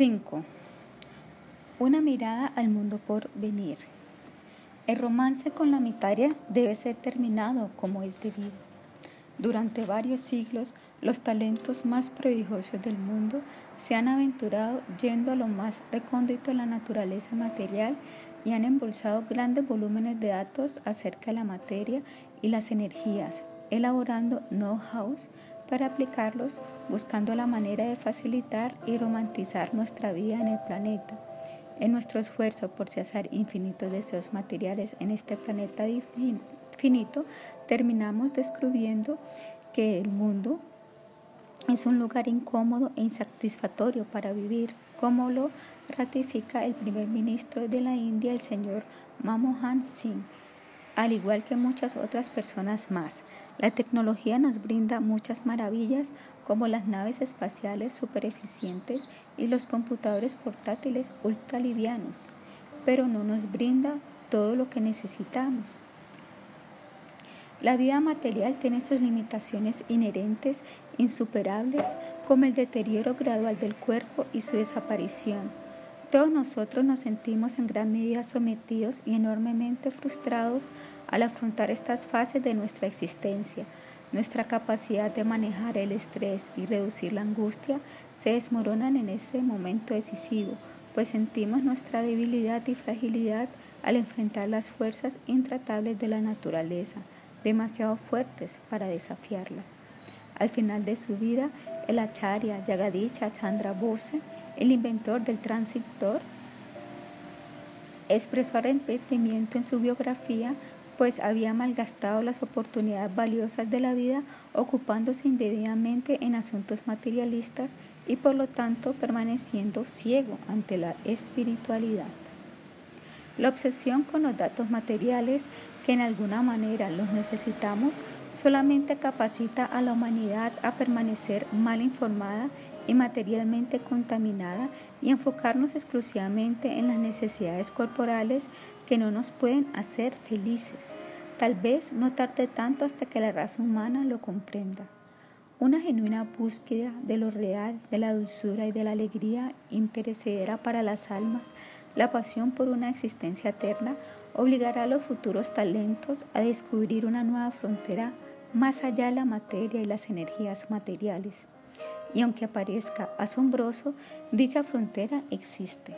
5. Una mirada al mundo por venir. El romance con la mitaria debe ser terminado como es debido. Durante varios siglos, los talentos más prodigiosos del mundo se han aventurado yendo a lo más recóndito de la naturaleza material y han embolsado grandes volúmenes de datos acerca de la materia y las energías, elaborando know-hows para aplicarlos buscando la manera de facilitar y romantizar nuestra vida en el planeta. En nuestro esfuerzo por cesar infinitos deseos materiales en este planeta finito, terminamos descubriendo que el mundo es un lugar incómodo e insatisfactorio para vivir, como lo ratifica el primer ministro de la India, el señor Manmohan Singh al igual que muchas otras personas más. La tecnología nos brinda muchas maravillas como las naves espaciales super eficientes y los computadores portátiles ultra livianos, pero no nos brinda todo lo que necesitamos. La vida material tiene sus limitaciones inherentes, insuperables, como el deterioro gradual del cuerpo y su desaparición todos nosotros nos sentimos en gran medida sometidos y enormemente frustrados al afrontar estas fases de nuestra existencia. Nuestra capacidad de manejar el estrés y reducir la angustia se desmoronan en ese momento decisivo, pues sentimos nuestra debilidad y fragilidad al enfrentar las fuerzas intratables de la naturaleza, demasiado fuertes para desafiarlas. Al final de su vida, el acharya Yagadicha Chandra Bose el inventor del transistor expresó arrepentimiento en su biografía, pues había malgastado las oportunidades valiosas de la vida ocupándose indebidamente en asuntos materialistas y por lo tanto permaneciendo ciego ante la espiritualidad. La obsesión con los datos materiales, que en alguna manera los necesitamos, solamente capacita a la humanidad a permanecer mal informada y materialmente contaminada y enfocarnos exclusivamente en las necesidades corporales que no nos pueden hacer felices. Tal vez no tarde tanto hasta que la raza humana lo comprenda. Una genuina búsqueda de lo real, de la dulzura y de la alegría imperecedera para las almas, la pasión por una existencia eterna, obligará a los futuros talentos a descubrir una nueva frontera más allá de la materia y las energías materiales y aunque parezca asombroso, dicha frontera existe.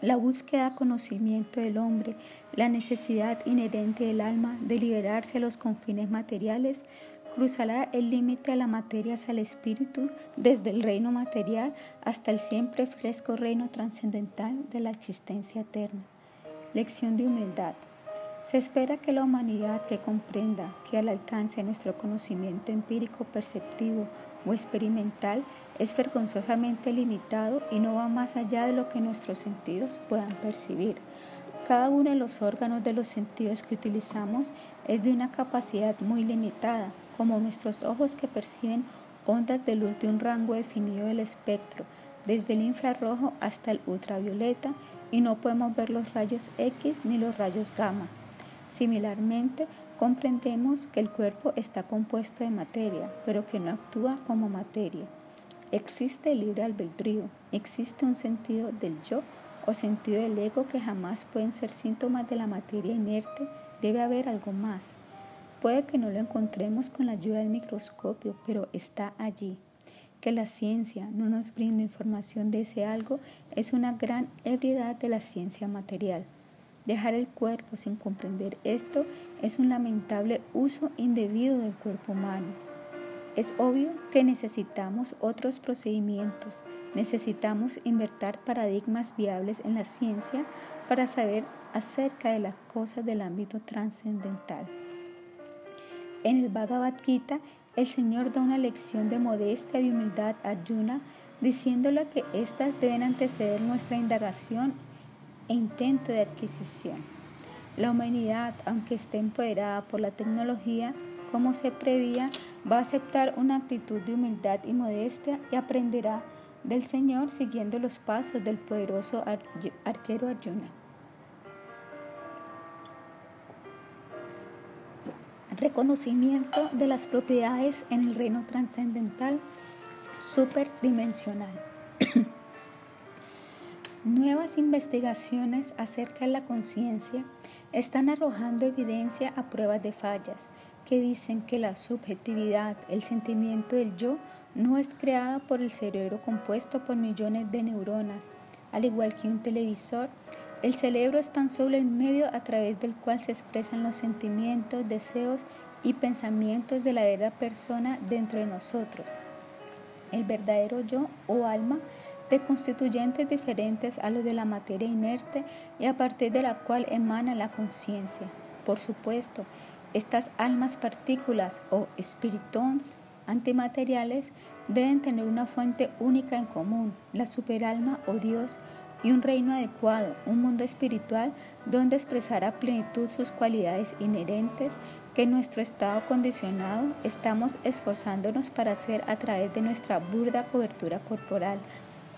La búsqueda de conocimiento del hombre, la necesidad inherente del alma de liberarse de los confines materiales, cruzará el límite de la materia hacia el espíritu, desde el reino material hasta el siempre fresco reino trascendental de la existencia eterna. Lección de humildad. Se espera que la humanidad que comprenda que al alcance de nuestro conocimiento empírico perceptivo o experimental es vergonzosamente limitado y no va más allá de lo que nuestros sentidos puedan percibir. Cada uno de los órganos de los sentidos que utilizamos es de una capacidad muy limitada, como nuestros ojos que perciben ondas de luz de un rango definido del espectro, desde el infrarrojo hasta el ultravioleta, y no podemos ver los rayos X ni los rayos gamma. Similarmente, comprendemos que el cuerpo está compuesto de materia, pero que no actúa como materia. Existe el libre albedrío, existe un sentido del yo o sentido del ego que jamás pueden ser síntomas de la materia inerte, debe haber algo más. Puede que no lo encontremos con la ayuda del microscopio, pero está allí. Que la ciencia no nos brinde información de ese algo es una gran ebriedad de la ciencia material. Dejar el cuerpo sin comprender esto es un lamentable uso indebido del cuerpo humano. Es obvio que necesitamos otros procedimientos, necesitamos invertir paradigmas viables en la ciencia para saber acerca de las cosas del ámbito trascendental. En el Bhagavad Gita, el Señor da una lección de modestia y humildad a Arjuna, diciéndole que éstas deben anteceder nuestra indagación e intento de adquisición. La humanidad, aunque esté empoderada por la tecnología, como se prevía, va a aceptar una actitud de humildad y modestia y aprenderá del Señor siguiendo los pasos del poderoso arquero Arjuna. Reconocimiento de las propiedades en el reino trascendental superdimensional. Nuevas investigaciones acerca de la conciencia están arrojando evidencia a pruebas de fallas que dicen que la subjetividad, el sentimiento del yo, no es creada por el cerebro compuesto por millones de neuronas. Al igual que un televisor, el cerebro es tan solo el medio a través del cual se expresan los sentimientos, deseos y pensamientos de la verdadera persona dentro de nosotros. El verdadero yo o alma de constituyentes diferentes a los de la materia inerte y a partir de la cual emana la conciencia. Por supuesto, estas almas partículas o spiritons antimateriales deben tener una fuente única en común, la superalma o Dios, y un reino adecuado, un mundo espiritual donde expresar a plenitud sus cualidades inherentes que en nuestro estado condicionado estamos esforzándonos para hacer a través de nuestra burda cobertura corporal,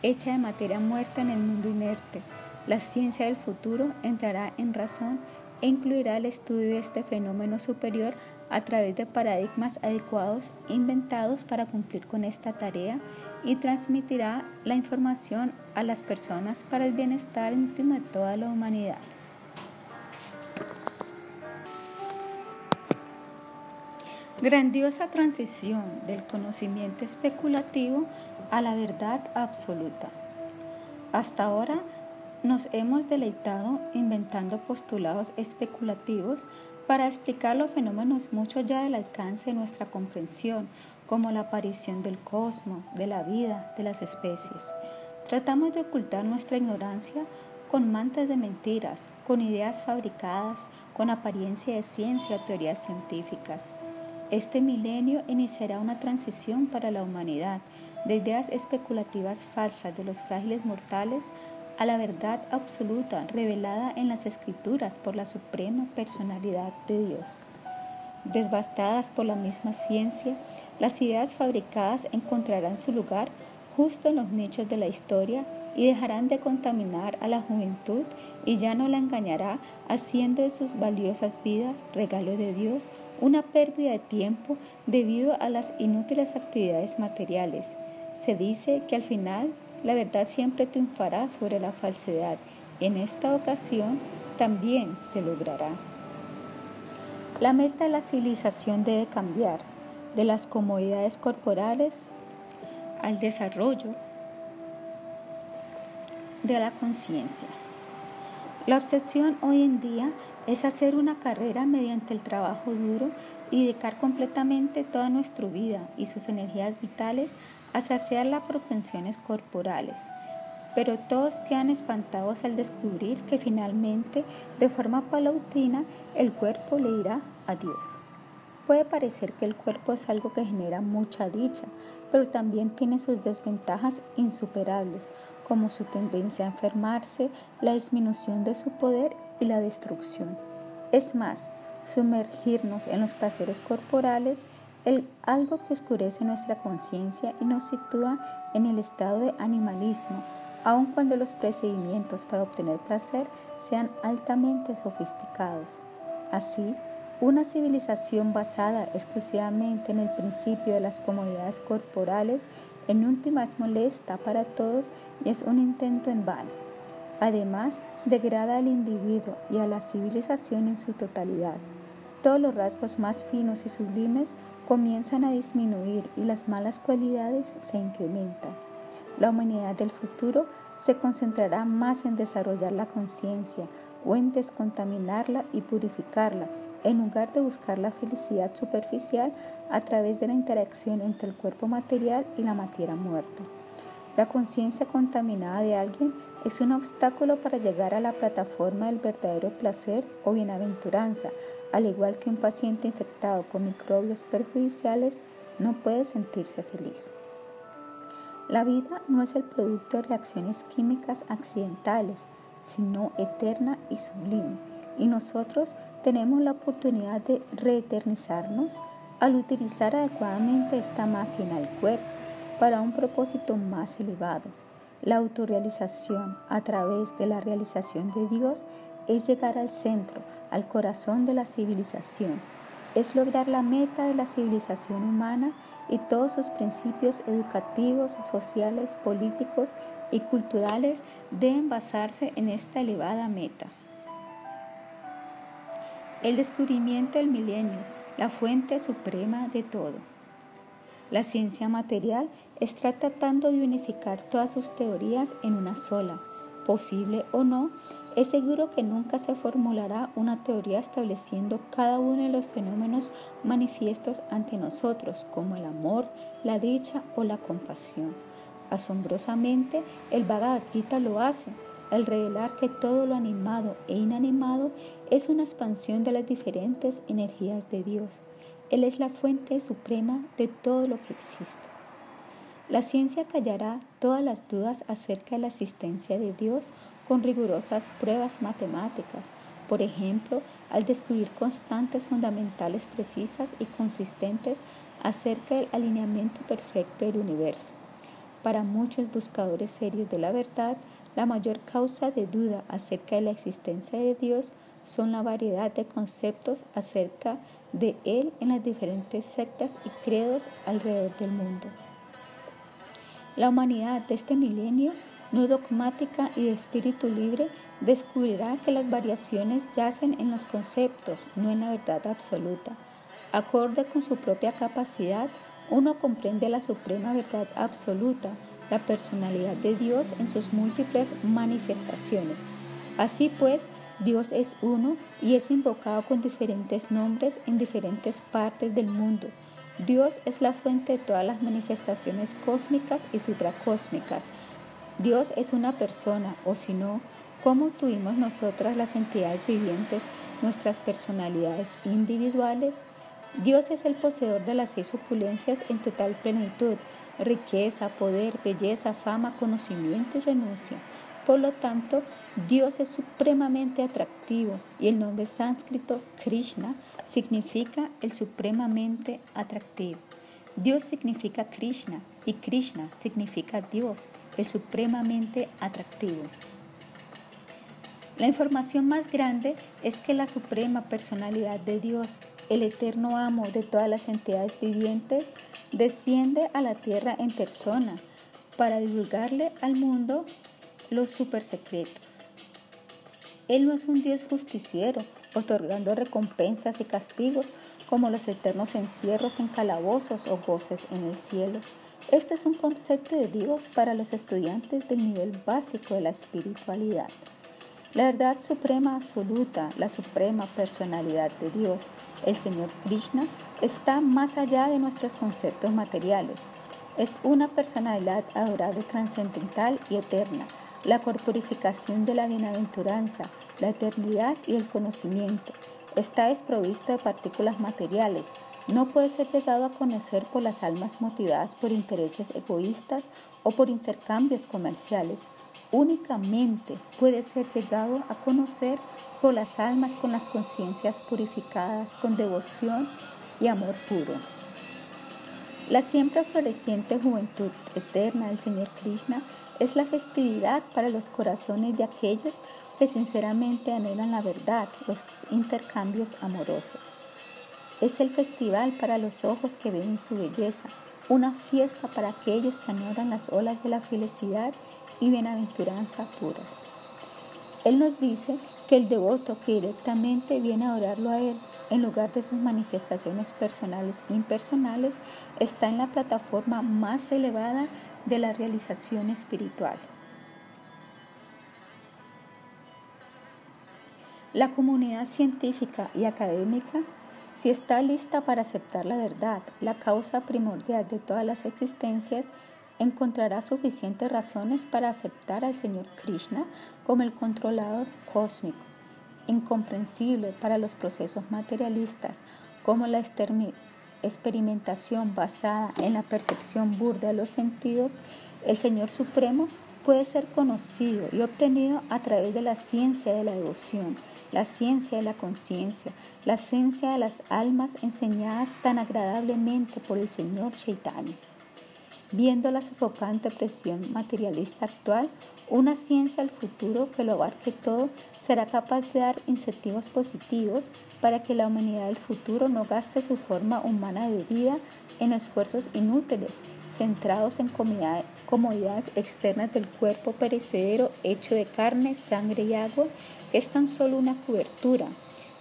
hecha de materia muerta en el mundo inerte. La ciencia del futuro entrará en razón e incluirá el estudio de este fenómeno superior a través de paradigmas adecuados inventados para cumplir con esta tarea y transmitirá la información a las personas para el bienestar íntimo de toda la humanidad. Grandiosa transición del conocimiento especulativo a la verdad absoluta. Hasta ahora nos hemos deleitado inventando postulados especulativos para explicar los fenómenos mucho ya del alcance de nuestra comprensión, como la aparición del cosmos, de la vida, de las especies. Tratamos de ocultar nuestra ignorancia con mantas de mentiras, con ideas fabricadas, con apariencia de ciencia o teorías científicas. Este milenio iniciará una transición para la humanidad de ideas especulativas falsas de los frágiles mortales a la verdad absoluta revelada en las escrituras por la suprema personalidad de Dios. Desbastadas por la misma ciencia, las ideas fabricadas encontrarán su lugar justo en los nichos de la historia y dejarán de contaminar a la juventud y ya no la engañará haciendo de sus valiosas vidas, regalo de Dios, una pérdida de tiempo debido a las inútiles actividades materiales. Se dice que al final la verdad siempre triunfará sobre la falsedad. En esta ocasión también se logrará. La meta de la civilización debe cambiar de las comodidades corporales al desarrollo de la conciencia. La obsesión hoy en día es hacer una carrera mediante el trabajo duro y dedicar completamente toda nuestra vida y sus energías vitales a saciar las propensiones corporales. Pero todos quedan espantados al descubrir que finalmente, de forma palautina, el cuerpo le dirá adiós. Puede parecer que el cuerpo es algo que genera mucha dicha, pero también tiene sus desventajas insuperables, como su tendencia a enfermarse, la disminución de su poder y la destrucción. Es más, sumergirnos en los placeres corporales el, algo que oscurece nuestra conciencia y nos sitúa en el estado de animalismo, aun cuando los procedimientos para obtener placer sean altamente sofisticados. Así, una civilización basada exclusivamente en el principio de las comodidades corporales en última es molesta para todos y es un intento en vano. Además, degrada al individuo y a la civilización en su totalidad. Todos los rasgos más finos y sublimes comienzan a disminuir y las malas cualidades se incrementan. La humanidad del futuro se concentrará más en desarrollar la conciencia o en descontaminarla y purificarla, en lugar de buscar la felicidad superficial a través de la interacción entre el cuerpo material y la materia muerta. La conciencia contaminada de alguien es un obstáculo para llegar a la plataforma del verdadero placer o bienaventuranza, al igual que un paciente infectado con microbios perjudiciales no puede sentirse feliz. La vida no es el producto de reacciones químicas accidentales, sino eterna y sublime, y nosotros tenemos la oportunidad de reeternizarnos al utilizar adecuadamente esta máquina del cuerpo para un propósito más elevado la autorrealización a través de la realización de Dios es llegar al centro, al corazón de la civilización. es lograr la meta de la civilización humana y todos sus principios educativos, sociales, políticos y culturales deben basarse en esta elevada meta. El descubrimiento del milenio, la fuente suprema de todo. La ciencia material está tratando de unificar todas sus teorías en una sola. Posible o no, es seguro que nunca se formulará una teoría estableciendo cada uno de los fenómenos manifiestos ante nosotros, como el amor, la dicha o la compasión. Asombrosamente, el Bhagavad Gita lo hace, al revelar que todo lo animado e inanimado es una expansión de las diferentes energías de Dios. Él es la fuente suprema de todo lo que existe. La ciencia callará todas las dudas acerca de la existencia de Dios con rigurosas pruebas matemáticas, por ejemplo, al descubrir constantes fundamentales precisas y consistentes acerca del alineamiento perfecto del universo. Para muchos buscadores serios de la verdad, la mayor causa de duda acerca de la existencia de Dios son la variedad de conceptos acerca de Él en las diferentes sectas y credos alrededor del mundo. La humanidad de este milenio no dogmática y de espíritu libre, descubrirá que las variaciones yacen en los conceptos, no en la verdad absoluta. Acorde con su propia capacidad, uno comprende la suprema verdad absoluta, la personalidad de Dios en sus múltiples manifestaciones. Así pues, Dios es uno y es invocado con diferentes nombres en diferentes partes del mundo. Dios es la fuente de todas las manifestaciones cósmicas y supracósmicas, Dios es una persona, o si no, ¿cómo tuvimos nosotras las entidades vivientes nuestras personalidades individuales? Dios es el poseedor de las seis opulencias en total plenitud, riqueza, poder, belleza, fama, conocimiento y renuncia. Por lo tanto, Dios es supremamente atractivo y el nombre sánscrito Krishna significa el supremamente atractivo. Dios significa Krishna y Krishna significa Dios el supremamente atractivo. La información más grande es que la suprema personalidad de Dios, el eterno amo de todas las entidades vivientes, desciende a la tierra en persona para divulgarle al mundo los supersecretos. Él no es un Dios justiciero, otorgando recompensas y castigos como los eternos encierros en calabozos o goces en el cielo. Este es un concepto de Dios para los estudiantes del nivel básico de la espiritualidad. La verdad suprema absoluta, la suprema personalidad de Dios, el Señor Krishna, está más allá de nuestros conceptos materiales. Es una personalidad adorable, trascendental y eterna, la corporificación de la bienaventuranza, la eternidad y el conocimiento. Está desprovisto de partículas materiales, no puede ser llegado a conocer por las almas motivadas por intereses egoístas o por intercambios comerciales. Únicamente puede ser llegado a conocer por las almas con las conciencias purificadas, con devoción y amor puro. La siempre floreciente juventud eterna del Señor Krishna es la festividad para los corazones de aquellos que sinceramente anhelan la verdad, los intercambios amorosos. Es el festival para los ojos que ven su belleza, una fiesta para aquellos que añoran las olas de la felicidad y bienaventuranza puras. Él nos dice que el devoto que directamente viene a adorarlo a Él en lugar de sus manifestaciones personales e impersonales está en la plataforma más elevada de la realización espiritual. La comunidad científica y académica si está lista para aceptar la verdad, la causa primordial de todas las existencias, encontrará suficientes razones para aceptar al Señor Krishna como el controlador cósmico, incomprensible para los procesos materialistas, como la experimentación basada en la percepción burda de los sentidos, el Señor Supremo puede ser conocido y obtenido a través de la ciencia de la devoción, la ciencia de la conciencia, la ciencia de las almas enseñadas tan agradablemente por el Señor Chaitanya. viendo la sofocante presión materialista actual, una ciencia del futuro que lo abarque todo será capaz de dar incentivos positivos para que la humanidad del futuro no gaste su forma humana de vida en esfuerzos inútiles, centrados en comodidades externas del cuerpo perecedero hecho de carne, sangre y agua, es tan solo una cobertura,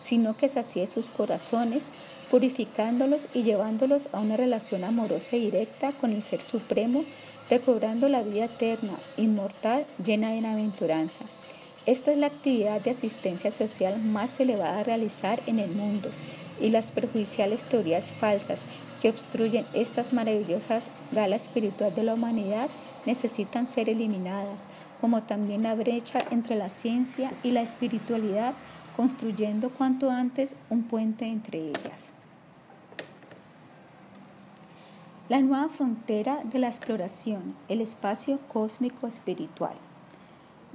sino que sacie sus corazones purificándolos y llevándolos a una relación amorosa y directa con el Ser Supremo, recobrando la vida eterna, inmortal, llena de bienaventuranza. Esta es la actividad de asistencia social más elevada a realizar en el mundo y las perjudiciales teorías falsas que obstruyen estas maravillosas galas espiritual de la humanidad necesitan ser eliminadas, como también la brecha entre la ciencia y la espiritualidad, construyendo cuanto antes un puente entre ellas. La nueva frontera de la exploración, el espacio cósmico espiritual.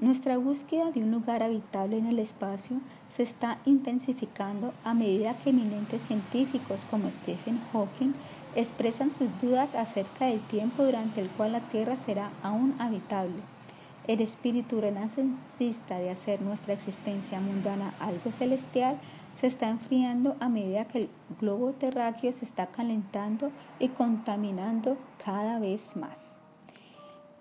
Nuestra búsqueda de un lugar habitable en el espacio se está intensificando a medida que eminentes científicos como Stephen Hawking expresan sus dudas acerca del tiempo durante el cual la Tierra será aún habitable. El espíritu renacentista de hacer nuestra existencia mundana algo celestial se está enfriando a medida que el globo terráqueo se está calentando y contaminando cada vez más.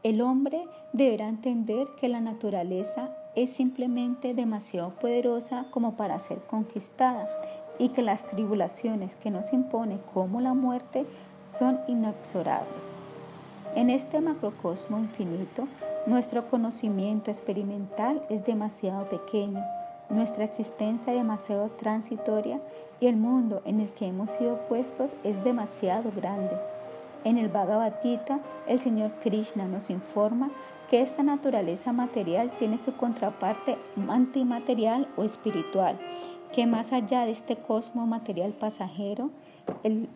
El hombre deberá entender que la naturaleza es simplemente demasiado poderosa como para ser conquistada y que las tribulaciones que nos impone como la muerte son inexorables. En este macrocosmo infinito, nuestro conocimiento experimental es demasiado pequeño nuestra existencia demasiado transitoria y el mundo en el que hemos sido puestos es demasiado grande. En el Bhagavad Gita, el Señor Krishna nos informa que esta naturaleza material tiene su contraparte antimaterial o espiritual, que más allá de este cosmo material pasajero, el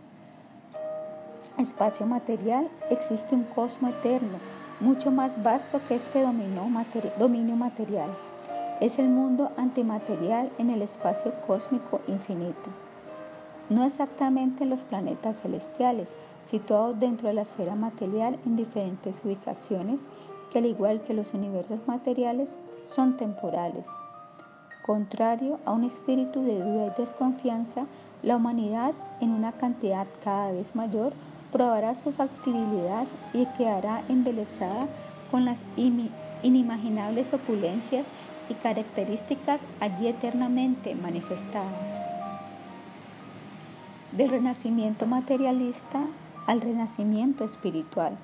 espacio material, existe un cosmo eterno, mucho más vasto que este dominio material es el mundo antimaterial en el espacio cósmico infinito. No exactamente los planetas celestiales, situados dentro de la esfera material en diferentes ubicaciones, que al igual que los universos materiales, son temporales. Contrario a un espíritu de duda y desconfianza, la humanidad, en una cantidad cada vez mayor, probará su factibilidad y quedará embelesada con las inimaginables opulencias y características allí eternamente manifestadas. Del renacimiento materialista al renacimiento espiritual.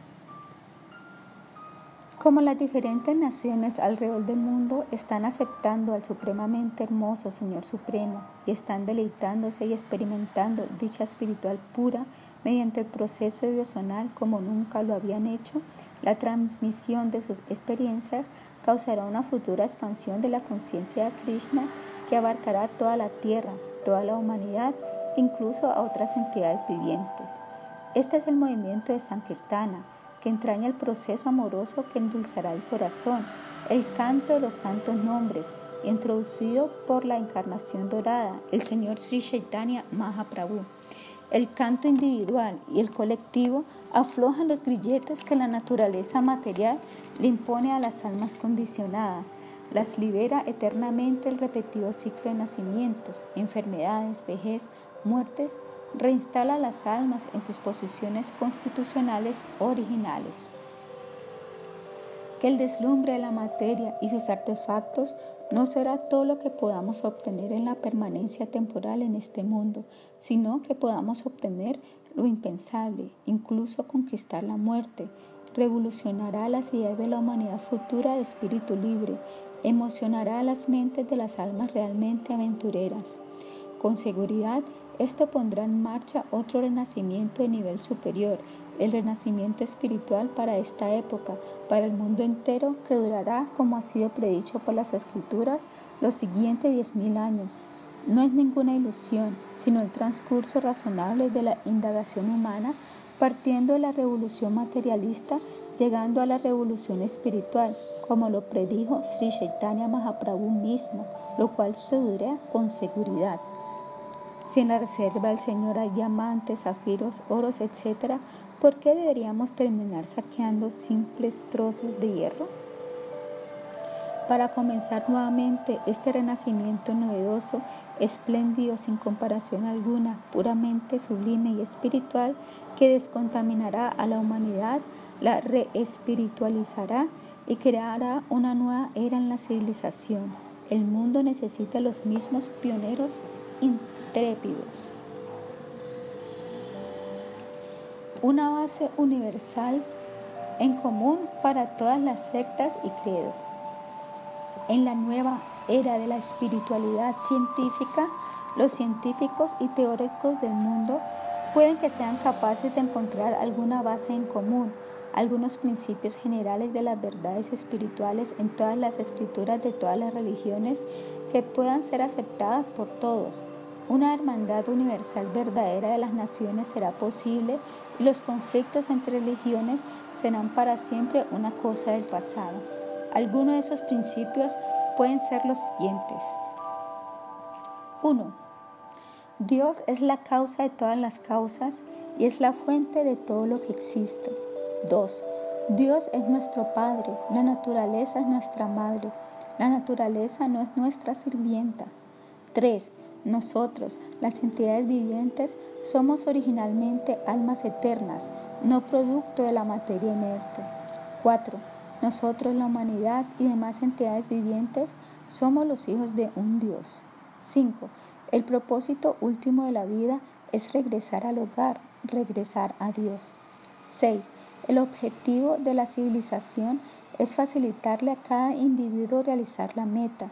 Como las diferentes naciones alrededor del mundo están aceptando al supremamente hermoso Señor Supremo y están deleitándose y experimentando dicha espiritual pura mediante el proceso devocional como nunca lo habían hecho, la transmisión de sus experiencias causará una futura expansión de la conciencia de Krishna que abarcará toda la tierra, toda la humanidad, incluso a otras entidades vivientes. Este es el movimiento de Sankirtana, que entraña el proceso amoroso que endulzará el corazón, el canto de los santos nombres, introducido por la encarnación dorada, el Señor Sri Chaitanya Mahaprabhu. El canto individual y el colectivo aflojan los grilletes que la naturaleza material le impone a las almas condicionadas, las libera eternamente el repetido ciclo de nacimientos, enfermedades, vejez, muertes, reinstala las almas en sus posiciones constitucionales originales que el deslumbre de la materia y sus artefactos no será todo lo que podamos obtener en la permanencia temporal en este mundo, sino que podamos obtener lo impensable, incluso conquistar la muerte. Revolucionará las ideas de la humanidad futura de espíritu libre, emocionará las mentes de las almas realmente aventureras. Con seguridad, esto pondrá en marcha otro renacimiento de nivel superior, el renacimiento espiritual para esta época, para el mundo entero, que durará, como ha sido predicho por las escrituras, los siguientes diez mil años. No es ninguna ilusión, sino el transcurso razonable de la indagación humana, partiendo de la revolución materialista, llegando a la revolución espiritual, como lo predijo Sri Chaitanya Mahaprabhu mismo, lo cual se durará con seguridad. Si en la reserva del Señor hay diamantes, zafiros, oros, etc., ¿por qué deberíamos terminar saqueando simples trozos de hierro? Para comenzar nuevamente este renacimiento novedoso, espléndido sin comparación alguna, puramente sublime y espiritual, que descontaminará a la humanidad, la reespiritualizará y creará una nueva era en la civilización. El mundo necesita los mismos pioneros Una base universal en común para todas las sectas y credos. En la nueva era de la espiritualidad científica, los científicos y teóricos del mundo pueden que sean capaces de encontrar alguna base en común algunos principios generales de las verdades espirituales en todas las escrituras de todas las religiones que puedan ser aceptadas por todos. Una hermandad universal verdadera de las naciones será posible y los conflictos entre religiones serán para siempre una cosa del pasado. Algunos de esos principios pueden ser los siguientes. 1. Dios es la causa de todas las causas y es la fuente de todo lo que existe. 2. Dios es nuestro Padre, la naturaleza es nuestra Madre, la naturaleza no es nuestra sirvienta. 3. Nosotros, las entidades vivientes, somos originalmente almas eternas, no producto de la materia inerte. 4. Nosotros, la humanidad y demás entidades vivientes, somos los hijos de un Dios. 5. El propósito último de la vida es regresar al hogar, regresar a Dios. 6. El objetivo de la civilización es facilitarle a cada individuo realizar la meta.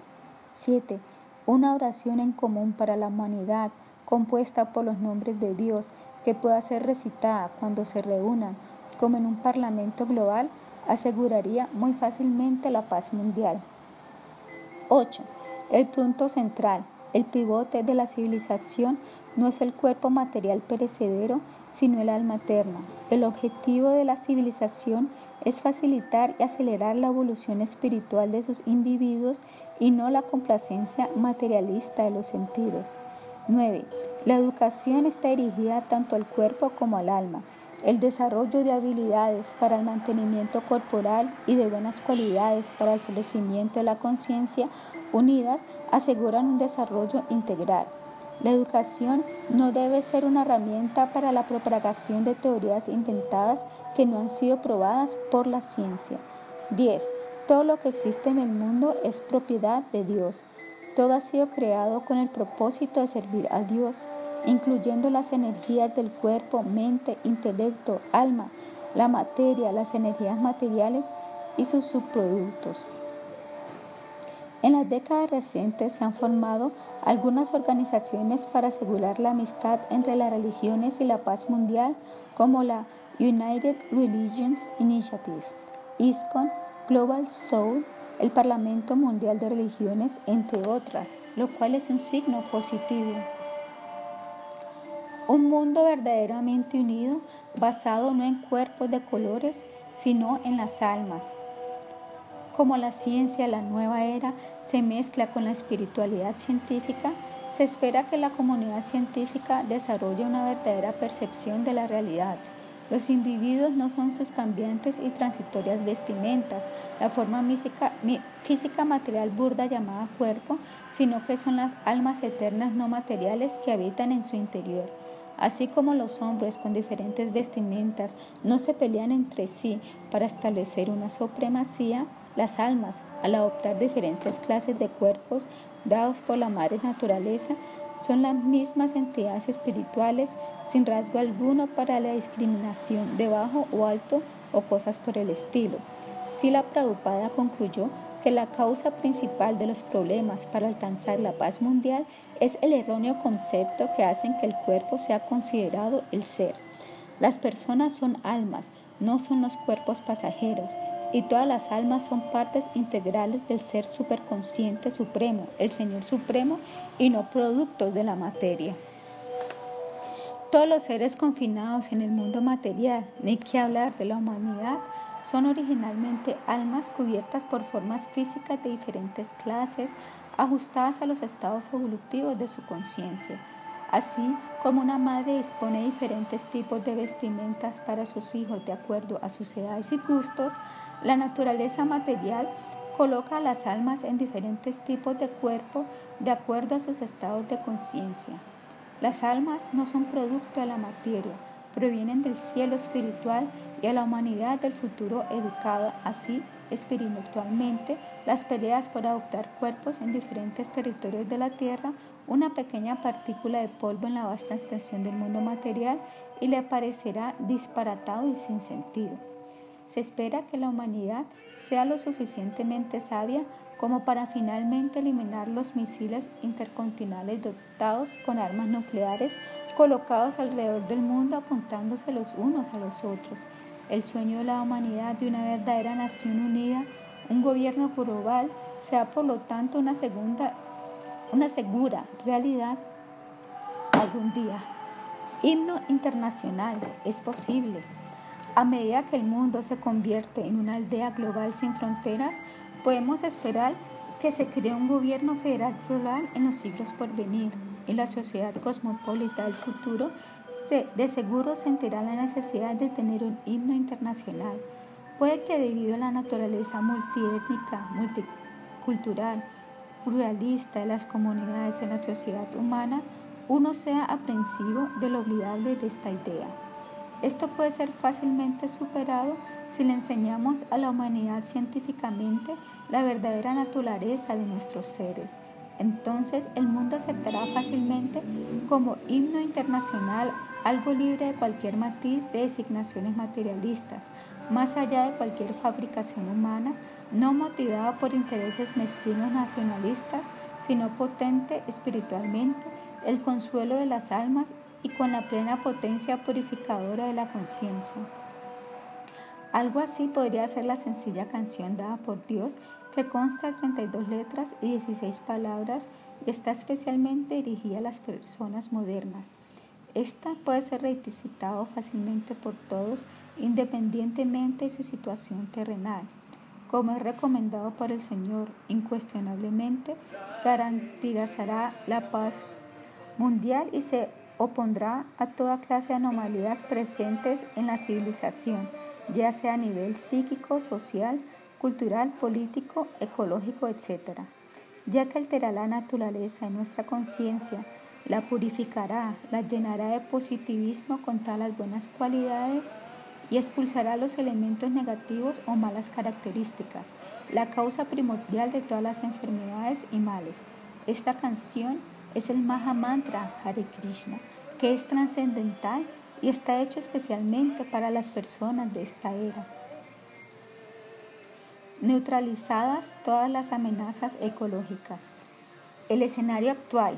7. Una oración en común para la humanidad, compuesta por los nombres de Dios, que pueda ser recitada cuando se reúnan, como en un parlamento global, aseguraría muy fácilmente la paz mundial. 8. El punto central, el pivote de la civilización no es el cuerpo material perecedero, sino el alma eterna. El objetivo de la civilización es facilitar y acelerar la evolución espiritual de sus individuos y no la complacencia materialista de los sentidos. 9. La educación está dirigida tanto al cuerpo como al alma. El desarrollo de habilidades para el mantenimiento corporal y de buenas cualidades para el florecimiento de la conciencia unidas aseguran un desarrollo integral. La educación no debe ser una herramienta para la propagación de teorías inventadas que no han sido probadas por la ciencia. 10. Todo lo que existe en el mundo es propiedad de Dios. Todo ha sido creado con el propósito de servir a Dios, incluyendo las energías del cuerpo, mente, intelecto, alma, la materia, las energías materiales y sus subproductos. En las décadas recientes se han formado algunas organizaciones para asegurar la amistad entre las religiones y la paz mundial, como la United Religions Initiative, ISCON, Global Soul, el Parlamento Mundial de Religiones, entre otras, lo cual es un signo positivo. Un mundo verdaderamente unido, basado no en cuerpos de colores, sino en las almas, como la ciencia, la nueva era, se mezcla con la espiritualidad científica, se espera que la comunidad científica desarrolle una verdadera percepción de la realidad. Los individuos no son sus cambiantes y transitorias vestimentas, la forma física, material burda llamada cuerpo, sino que son las almas eternas no materiales que habitan en su interior. Así como los hombres con diferentes vestimentas no se pelean entre sí para establecer una supremacía, las almas, al adoptar diferentes clases de cuerpos dados por la madre naturaleza, son las mismas entidades espirituales sin rasgo alguno para la discriminación de bajo o alto o cosas por el estilo. Sila Prabhupada concluyó que la causa principal de los problemas para alcanzar la paz mundial es el erróneo concepto que hacen que el cuerpo sea considerado el ser. Las personas son almas, no son los cuerpos pasajeros y todas las almas son partes integrales del ser superconsciente supremo, el Señor Supremo, y no productos de la materia. Todos los seres confinados en el mundo material, ni que hablar de la humanidad, son originalmente almas cubiertas por formas físicas de diferentes clases, ajustadas a los estados evolutivos de su conciencia. Así como una madre dispone diferentes tipos de vestimentas para sus hijos de acuerdo a sus edades y gustos, la naturaleza material coloca a las almas en diferentes tipos de cuerpo de acuerdo a sus estados de conciencia. Las almas no son producto de la materia, provienen del cielo espiritual y a la humanidad del futuro educada así espiritualmente las peleas por adoptar cuerpos en diferentes territorios de la tierra una pequeña partícula de polvo en la vasta extensión del mundo material y le parecerá disparatado y sin sentido. Se espera que la humanidad sea lo suficientemente sabia como para finalmente eliminar los misiles intercontinentales dotados con armas nucleares colocados alrededor del mundo apuntándose los unos a los otros. El sueño de la humanidad de una verdadera nación unida, un gobierno global, sea por lo tanto una segunda una segura realidad algún día. Himno internacional es posible. A medida que el mundo se convierte en una aldea global sin fronteras, podemos esperar que se cree un gobierno federal plural en los siglos por venir. En la sociedad cosmopolita del futuro, de seguro sentirá la necesidad de tener un himno internacional. Puede que debido a la naturaleza multiétnica, multicultural, pluralista de las comunidades en la sociedad humana, uno sea aprensivo de lo olvidable de esta idea. Esto puede ser fácilmente superado si le enseñamos a la humanidad científicamente la verdadera naturaleza de nuestros seres. Entonces el mundo aceptará fácilmente como himno internacional algo libre de cualquier matiz de designaciones materialistas, más allá de cualquier fabricación humana, no motivada por intereses mezquinos nacionalistas, sino potente espiritualmente, el consuelo de las almas y con la plena potencia purificadora de la conciencia. Algo así podría ser la sencilla canción dada por Dios que consta de 32 letras y 16 palabras y está especialmente dirigida a las personas modernas. Esta puede ser recitado fácilmente por todos independientemente de su situación terrenal. Como es recomendado por el Señor, incuestionablemente garantizará la paz mundial y se opondrá a toda clase de anomalías presentes en la civilización, ya sea a nivel psíquico, social, cultural, político, ecológico, etc., ya que altera la naturaleza de nuestra conciencia, la purificará, la llenará de positivismo con todas las buenas cualidades y expulsará los elementos negativos o malas características, la causa primordial de todas las enfermedades y males. Esta canción es el Maha Mantra Hare Krishna, que es trascendental y está hecho especialmente para las personas de esta era. Neutralizadas todas las amenazas ecológicas. El escenario actual,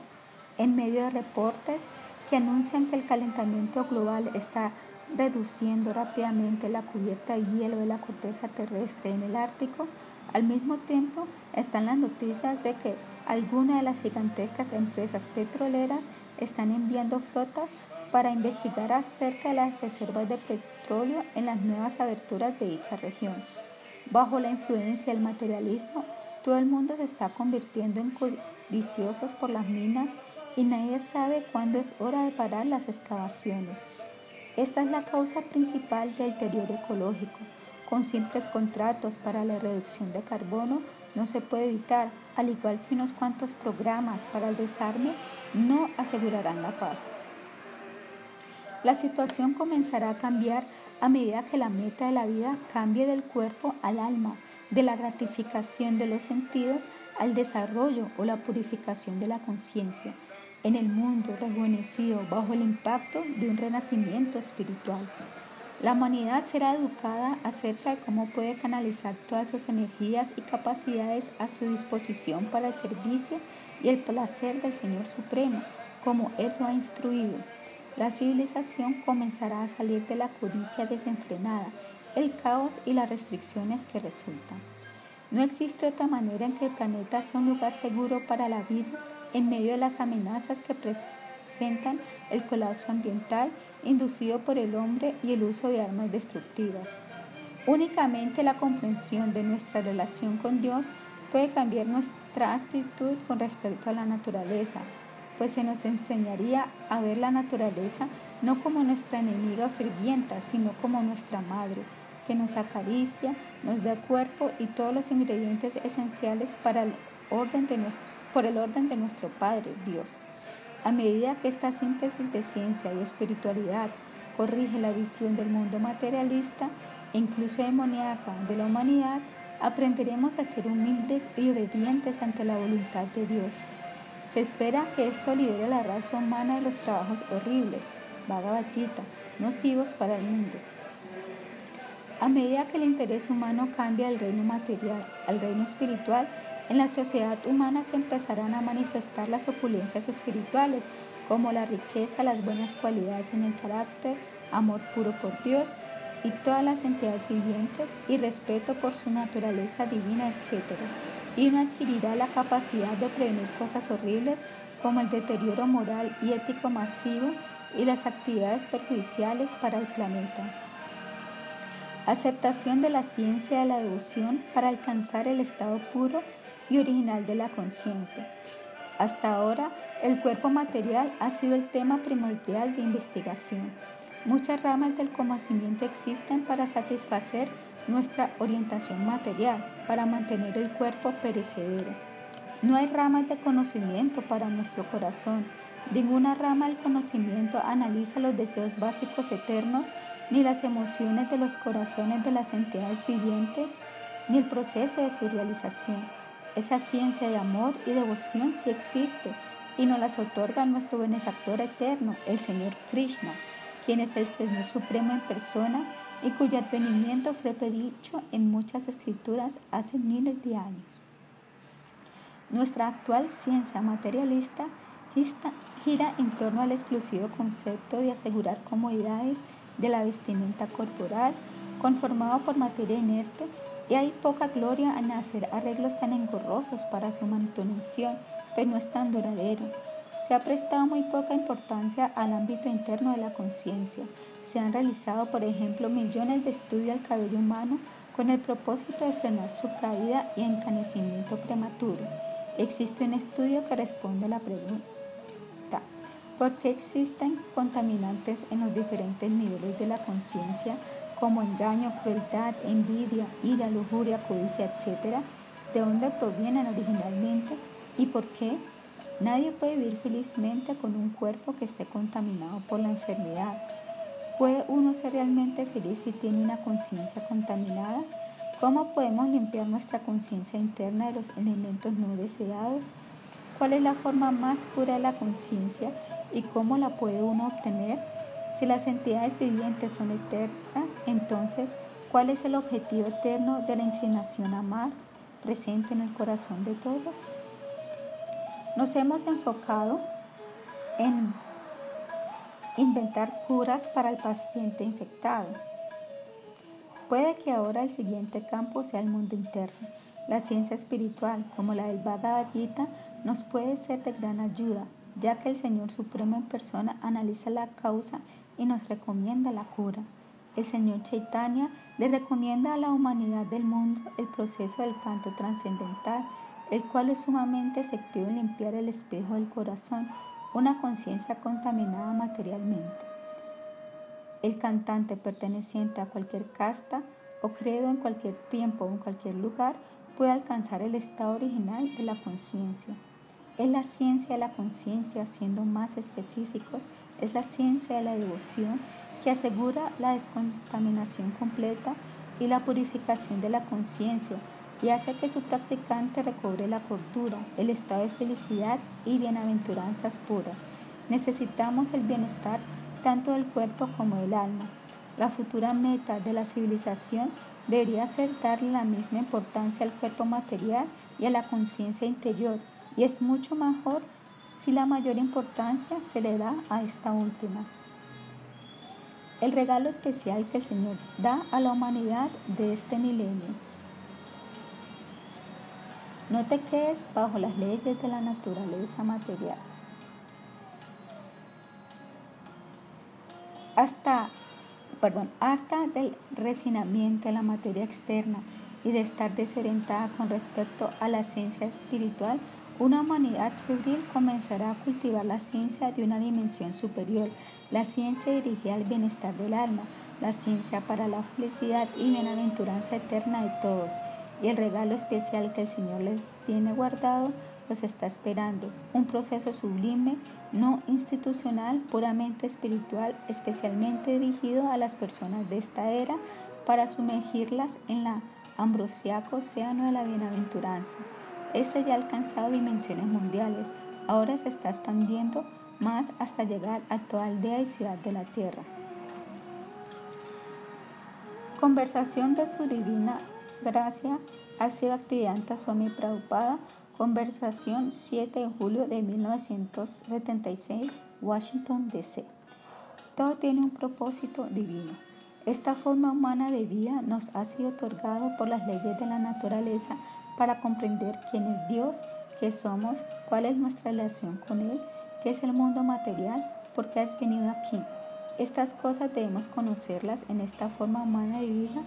en medio de reportes que anuncian que el calentamiento global está reduciendo rápidamente la cubierta de hielo de la corteza terrestre en el Ártico, al mismo tiempo están las noticias de que algunas de las gigantescas empresas petroleras están enviando flotas para investigar acerca de las reservas de petróleo en las nuevas aberturas de dicha región. Bajo la influencia del materialismo, todo el mundo se está convirtiendo en codiciosos por las minas y nadie sabe cuándo es hora de parar las excavaciones. Esta es la causa principal del deterioro ecológico. Con simples contratos para la reducción de carbono no se puede evitar, al igual que unos cuantos programas para el desarme no asegurarán la paz. La situación comenzará a cambiar a medida que la meta de la vida cambie del cuerpo al alma, de la gratificación de los sentidos al desarrollo o la purificación de la conciencia en el mundo rejuvenecido bajo el impacto de un renacimiento espiritual. La humanidad será educada acerca de cómo puede canalizar todas sus energías y capacidades a su disposición para el servicio y el placer del Señor Supremo, como Él lo ha instruido. La civilización comenzará a salir de la codicia desenfrenada, el caos y las restricciones que resultan. No existe otra manera en que el planeta sea un lugar seguro para la vida en medio de las amenazas que presentan el colapso ambiental inducido por el hombre y el uso de armas destructivas. Únicamente la comprensión de nuestra relación con Dios puede cambiar nuestra actitud con respecto a la naturaleza. pues se nos enseñaría a ver la naturaleza no como nuestra enemiga o sirvienta, sino como nuestra madre, que nos acaricia, nos da cuerpo y todos los ingredientes esenciales para por el orden de nuestro Padre, Dios. A medida que esta síntesis de ciencia y espiritualidad corrige la visión del mundo materialista e incluso demoníaca de la humanidad, aprenderemos a ser humildes y obedientes ante la voluntad de Dios. Se espera que esto libere a la raza humana de los trabajos horribles, Gita, nocivos para el mundo. A medida que el interés humano cambia del reino material al reino espiritual, en la sociedad humana se empezarán a manifestar las opulencias espirituales, como la riqueza, las buenas cualidades en el carácter, amor puro por Dios y todas las entidades vivientes y respeto por su naturaleza divina, etc. Y uno adquirirá la capacidad de prevenir cosas horribles como el deterioro moral y ético masivo y las actividades perjudiciales para el planeta. Aceptación de la ciencia de la devoción para alcanzar el estado puro y original de la conciencia. Hasta ahora, el cuerpo material ha sido el tema primordial de investigación. Muchas ramas del conocimiento existen para satisfacer nuestra orientación material, para mantener el cuerpo perecedero. No hay ramas de conocimiento para nuestro corazón. Ninguna rama del conocimiento analiza los deseos básicos eternos, ni las emociones de los corazones de las entidades vivientes, ni el proceso de su realización. Esa ciencia de amor y devoción sí existe y nos las otorga nuestro benefactor eterno, el Señor Krishna, quien es el Señor Supremo en persona y cuyo advenimiento fue predicho en muchas escrituras hace miles de años. Nuestra actual ciencia materialista gira en torno al exclusivo concepto de asegurar comodidades de la vestimenta corporal conformado por materia inerte y hay poca gloria en hacer arreglos tan engorrosos para su manutención, pero no es tan duradero. Se ha prestado muy poca importancia al ámbito interno de la conciencia. Se han realizado, por ejemplo, millones de estudios al cabello humano con el propósito de frenar su caída y encanecimiento prematuro. Existe un estudio que responde a la pregunta, ¿por qué existen contaminantes en los diferentes niveles de la conciencia? Como engaño, crueldad, envidia, ira, lujuria, codicia, etc., de dónde provienen originalmente y por qué. Nadie puede vivir felizmente con un cuerpo que esté contaminado por la enfermedad. ¿Puede uno ser realmente feliz si tiene una conciencia contaminada? ¿Cómo podemos limpiar nuestra conciencia interna de los elementos no deseados? ¿Cuál es la forma más pura de la conciencia y cómo la puede uno obtener? Si las entidades vivientes son eternas, entonces, ¿cuál es el objetivo eterno de la inclinación a amar presente en el corazón de todos? Nos hemos enfocado en inventar curas para el paciente infectado. Puede que ahora el siguiente campo sea el mundo interno. La ciencia espiritual, como la del Bhagavad Gita, nos puede ser de gran ayuda, ya que el Señor Supremo en persona analiza la causa y nos recomienda la cura. El Señor Chaitanya le recomienda a la humanidad del mundo el proceso del canto trascendental, el cual es sumamente efectivo en limpiar el espejo del corazón, una conciencia contaminada materialmente. El cantante perteneciente a cualquier casta o credo en cualquier tiempo o en cualquier lugar puede alcanzar el estado original de la conciencia. Es la ciencia de la conciencia, siendo más específicos, es la ciencia de la devoción que asegura la descontaminación completa y la purificación de la conciencia y hace que su practicante recobre la cordura, el estado de felicidad y bienaventuranzas puras. Necesitamos el bienestar tanto del cuerpo como del alma. La futura meta de la civilización debería ser darle la misma importancia al cuerpo material y a la conciencia interior, y es mucho mejor si la mayor importancia se le da a esta última. El regalo especial que el Señor da a la humanidad de este milenio. No te quedes bajo las leyes de la naturaleza material. Hasta, perdón, harta del refinamiento de la materia externa y de estar desorientada con respecto a la ciencia espiritual, Una humanidad febril comenzará a cultivar la ciencia de una dimensión superior, la ciencia dirigida al bienestar del alma, la ciencia para la felicidad y bienaventuranza eterna de todos. Y el regalo especial que el Señor les tiene guardado los está esperando. Un proceso sublime, no institucional, puramente espiritual, especialmente dirigido a las personas de esta era para sumergirlas en la ambrosiaco océano de la bienaventuranza. Este ya ha alcanzado dimensiones mundiales, ahora se está expandiendo más hasta llegar a toda aldea y ciudad de la tierra. Conversación de su divina gracia, Bhaktivedanta Swami Prabhupada, conversación 7 de julio de 1976, Washington, D.C. Todo tiene un propósito divino. Esta forma humana de vida nos ha sido otorgado por las leyes de la naturaleza para comprender quién es Dios, qué somos, cuál es nuestra relación con Él, qué es el mundo material, por qué has venido aquí. Estas cosas debemos conocerlas en esta forma humana de vida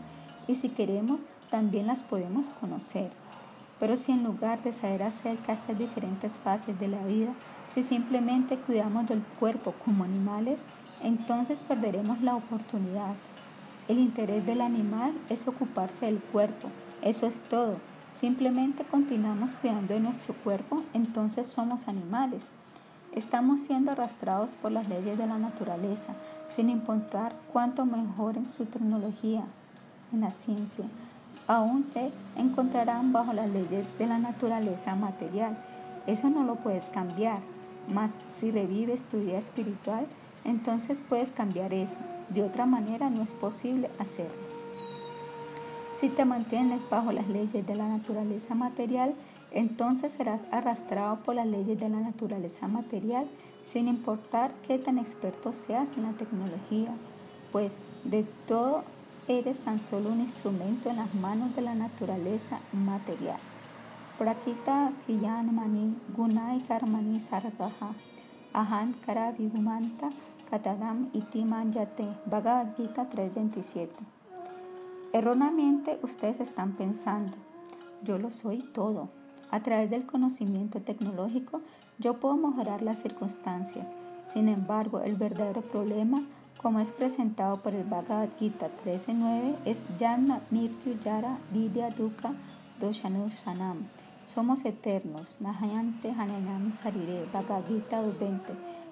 y si queremos también las podemos conocer. Pero si en lugar de saber acerca de estas diferentes fases de la vida, si simplemente cuidamos del cuerpo como animales, entonces perderemos la oportunidad. El interés del animal es ocuparse del cuerpo, eso es todo. Simplemente continuamos cuidando de nuestro cuerpo, entonces somos animales. Estamos siendo arrastrados por las leyes de la naturaleza, sin importar cuánto mejoren su tecnología en la ciencia. Aún se encontrarán bajo las leyes de la naturaleza material. Eso no lo puedes cambiar. Mas si revives tu vida espiritual, entonces puedes cambiar eso. De otra manera no es posible hacerlo. Si te mantienes bajo las leyes de la naturaleza material, entonces serás arrastrado por las leyes de la naturaleza material, sin importar qué tan experto seas en la tecnología, pues de todo eres tan solo un instrumento en las manos de la naturaleza material. Prakita Gunai Karmani Sarvaha Ahan Kara Katadam Iti Yate Bhagavad Gita 327 Erróneamente ustedes están pensando, yo lo soy todo. A través del conocimiento tecnológico yo puedo mejorar las circunstancias. Sin embargo, el verdadero problema, como es presentado por el Bhagavad Gita 13.9, es Janma Mirtyu Yara Vidya Dukkha Doshanur Sanam. Somos eternos. Nahayante Hanayam Sarire Bhagavad Gita 2.20.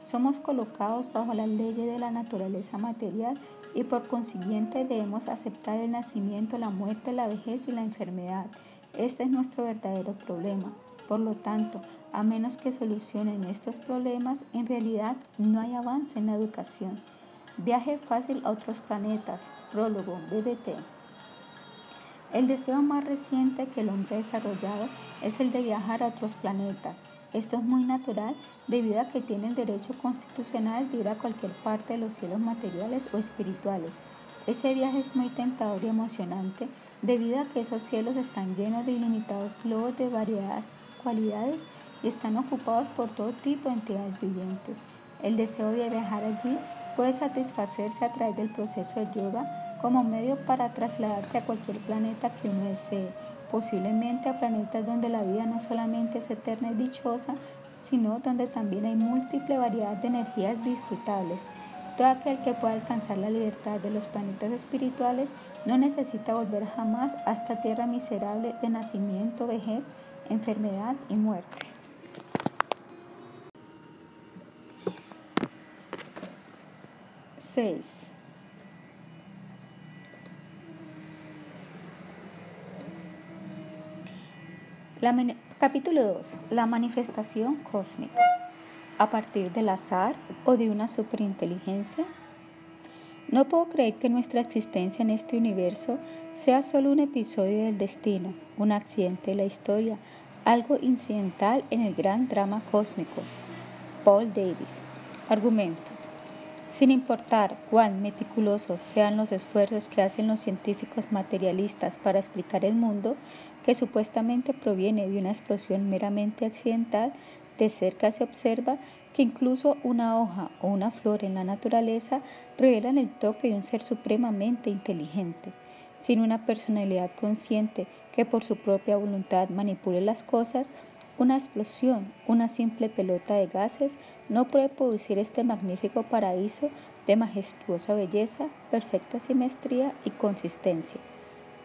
Somos colocados bajo las leyes de la naturaleza material y por consiguiente debemos aceptar el nacimiento, la muerte, la vejez y la enfermedad. Este es nuestro verdadero problema. Por lo tanto, a menos que solucionen estos problemas, en realidad no hay avance en la educación. Viaje fácil a otros planetas. Prólogo, BBT. El deseo más reciente que el hombre ha desarrollado es el de viajar a otros planetas. Esto es muy natural debido a que tiene el derecho constitucional de ir a cualquier parte de los cielos materiales o espirituales. Ese viaje es muy tentador y emocionante debido a que esos cielos están llenos de ilimitados globos de variadas cualidades y están ocupados por todo tipo de entidades vivientes. El deseo de viajar allí puede satisfacerse a través del proceso de yoga como medio para trasladarse a cualquier planeta que uno desee posiblemente a planetas donde la vida no solamente es eterna y dichosa, sino donde también hay múltiple variedad de energías disfrutables. Todo aquel que pueda alcanzar la libertad de los planetas espirituales no necesita volver jamás a esta tierra miserable de nacimiento, vejez, enfermedad y muerte. 6. Capítulo 2. La manifestación cósmica. A partir del azar o de una superinteligencia. No puedo creer que nuestra existencia en este universo sea solo un episodio del destino, un accidente de la historia, algo incidental en el gran drama cósmico. Paul Davis. Argumento. Sin importar cuán meticulosos sean los esfuerzos que hacen los científicos materialistas para explicar el mundo, que supuestamente proviene de una explosión meramente accidental, de cerca se observa que incluso una hoja o una flor en la naturaleza revelan el toque de un ser supremamente inteligente. Sin una personalidad consciente que por su propia voluntad manipule las cosas, Una explosión, una simple pelota de gases, no puede producir este magnífico paraíso de majestuosa belleza, perfecta simetría y consistencia.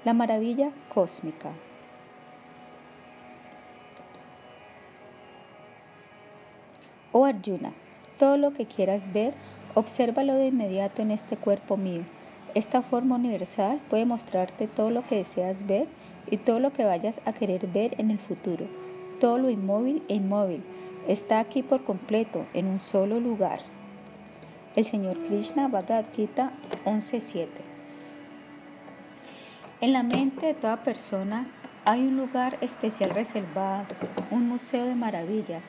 La maravilla cósmica. Oh Arjuna, todo lo que quieras ver, obsérvalo de inmediato en este cuerpo mío. Esta forma universal puede mostrarte todo lo que deseas ver y todo lo que vayas a querer ver en el futuro. Todo lo inmóvil e inmóvil está aquí por completo en un solo lugar. El Señor Krishna Bhagavad Gita 11.7 En la mente de toda persona hay un lugar especial reservado, un museo de maravillas.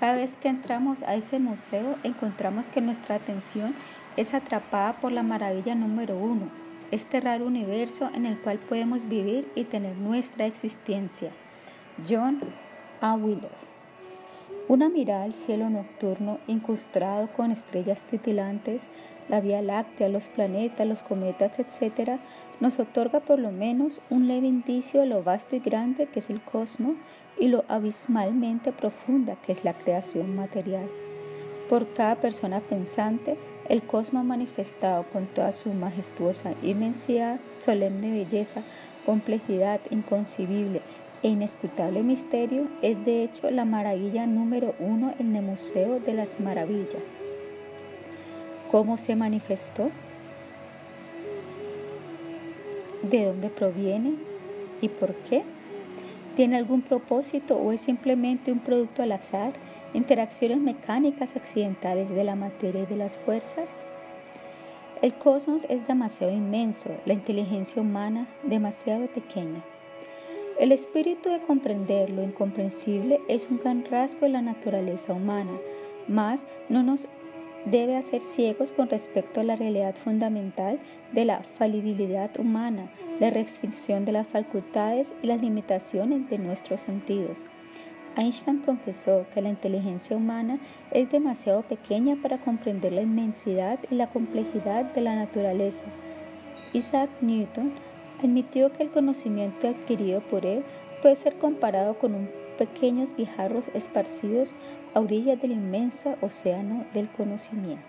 Cada vez que entramos a ese museo encontramos que nuestra atención es atrapada por la maravilla número uno, este raro universo en el cual podemos vivir y tener nuestra existencia. John A. Wheeler. Una mirada al cielo nocturno incrustado con estrellas titilantes, la Vía Láctea, los planetas, los cometas, etc., nos otorga por lo menos un leve indicio de lo vasto y grande que es el cosmos y lo abismalmente profunda que es la creación material. Por cada persona pensante, el cosmos manifestado con toda su majestuosa inmensidad, solemne belleza, complejidad inconcebible e inescrutable misterio es de hecho la maravilla número uno en el Museo de las Maravillas. ¿Cómo se manifestó? ¿De dónde proviene? ¿Y por qué? ¿Tiene algún propósito o es simplemente un producto al azar? ¿Interacciones mecánicas accidentales de la materia y de las fuerzas? El cosmos es demasiado inmenso, la inteligencia humana demasiado pequeña. El espíritu de comprender lo incomprensible es un gran rasgo de la naturaleza humana, mas no nos debe hacer ciegos con respecto a la realidad fundamental de la falibilidad humana, la restricción de las facultades y las limitaciones de nuestros sentidos. Einstein confesó que la inteligencia humana es demasiado pequeña para comprender la inmensidad y la complejidad de la naturaleza. Isaac Newton admitió que el conocimiento adquirido por él puede ser comparado con un pequeños guijarros esparcidos a orillas del inmenso océano del conocimiento.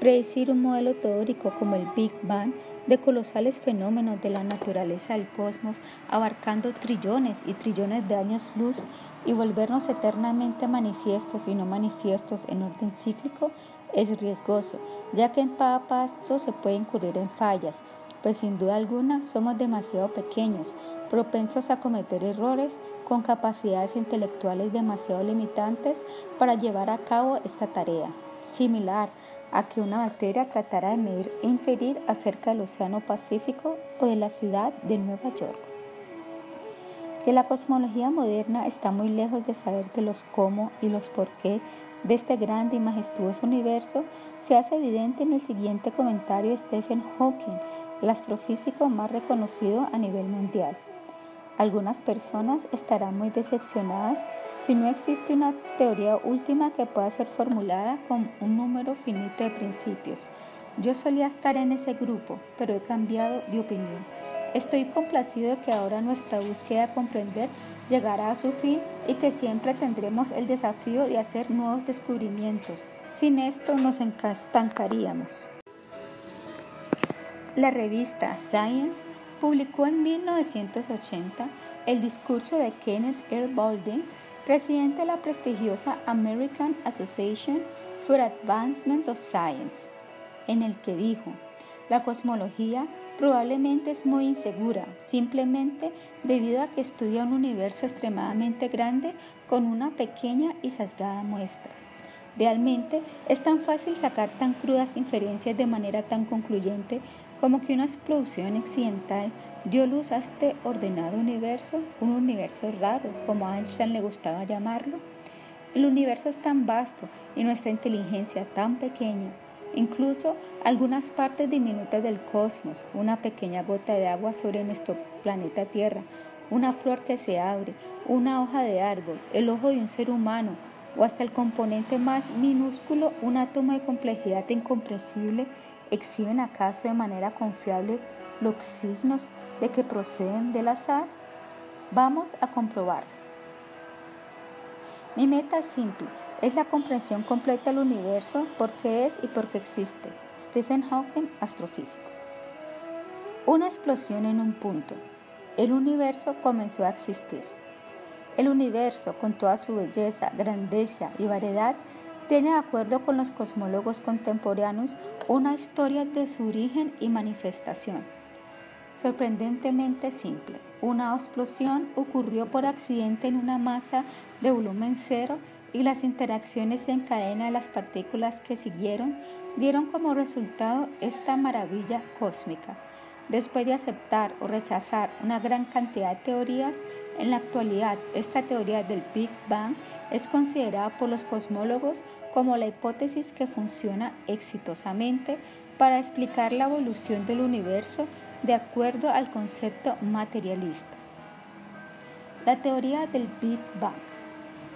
Predecir un modelo teórico como el Big Bang de colosales fenómenos de la naturaleza del cosmos, abarcando trillones y trillones de años luz, y volvernos eternamente manifiestos y no manifiestos en orden cíclico, es riesgoso, ya que en cada paso se puede incurrir en fallas, pues sin duda alguna somos demasiado pequeños, propensos a cometer errores, con capacidades intelectuales demasiado limitantes para llevar a cabo esta tarea, similar a que una bacteria tratara de medir e inferir acerca del Océano Pacífico o de la ciudad de Nueva York. Que la cosmología moderna está muy lejos de saber de los cómo y los por qué de este grande y majestuoso universo se hace evidente en el siguiente comentario de Stephen Hawking, el astrofísico más reconocido a nivel mundial. Algunas personas estarán muy decepcionadas si no existe una teoría última que pueda ser formulada con un número finito de principios. Yo solía estar en ese grupo, pero he cambiado de opinión. Estoy complacido de que ahora nuestra búsqueda de comprender llegará a su fin y que siempre tendremos el desafío de hacer nuevos descubrimientos. Sin esto nos estancaríamos. La revista Science publicó en 1980 el discurso de Kenneth R. Baldwin, presidente de la prestigiosa American Association for Advancements of Science, en el que dijo, la cosmología probablemente es muy insegura, simplemente debido a que estudia un universo extremadamente grande con una pequeña y sesgada muestra. Realmente es tan fácil sacar tan crudas inferencias de manera tan concluyente como que una explosión accidental dio luz a este ordenado universo, un universo raro, como a Einstein le gustaba llamarlo. El universo es tan vasto y nuestra inteligencia tan pequeña. Incluso algunas partes diminutas del cosmos, una pequeña gota de agua sobre nuestro planeta Tierra, una flor que se abre, una hoja de árbol, el ojo de un ser humano o hasta el componente más minúsculo, un átomo de complejidad incomprensible ¿Exhiben acaso de manera confiable los signos de que proceden del azar? Vamos a comprobar. Mi meta es simple, es la comprensión completa del universo, por qué es y por qué existe. Stephen Hawking, astrofísico. Una explosión en un punto. El universo comenzó a existir. El universo, con toda su belleza, grandeza y variedad, tiene, de acuerdo con los cosmólogos contemporáneos, una historia de su origen y manifestación. Sorprendentemente simple, una explosión ocurrió por accidente en una masa de volumen cero y las interacciones en cadena de las partículas que siguieron dieron como resultado esta maravilla cósmica. Después de aceptar o rechazar una gran cantidad de teorías, en la actualidad esta teoría del Big Bang es considerada por los cosmólogos como la hipótesis que funciona exitosamente para explicar la evolución del universo de acuerdo al concepto materialista. La teoría del Big Bang.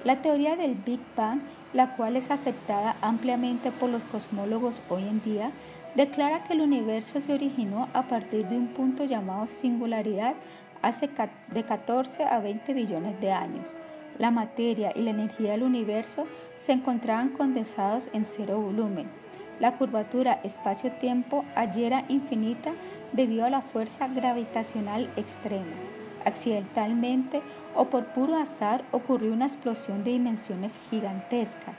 La teoría del Big Bang, la cual es aceptada ampliamente por los cosmólogos hoy en día, declara que el universo se originó a partir de un punto llamado singularidad hace de 14 a 20 billones de años. La materia y la energía del universo se encontraban condensados en cero volumen. La curvatura espacio-tiempo allí era infinita debido a la fuerza gravitacional extrema. Accidentalmente o por puro azar ocurrió una explosión de dimensiones gigantescas.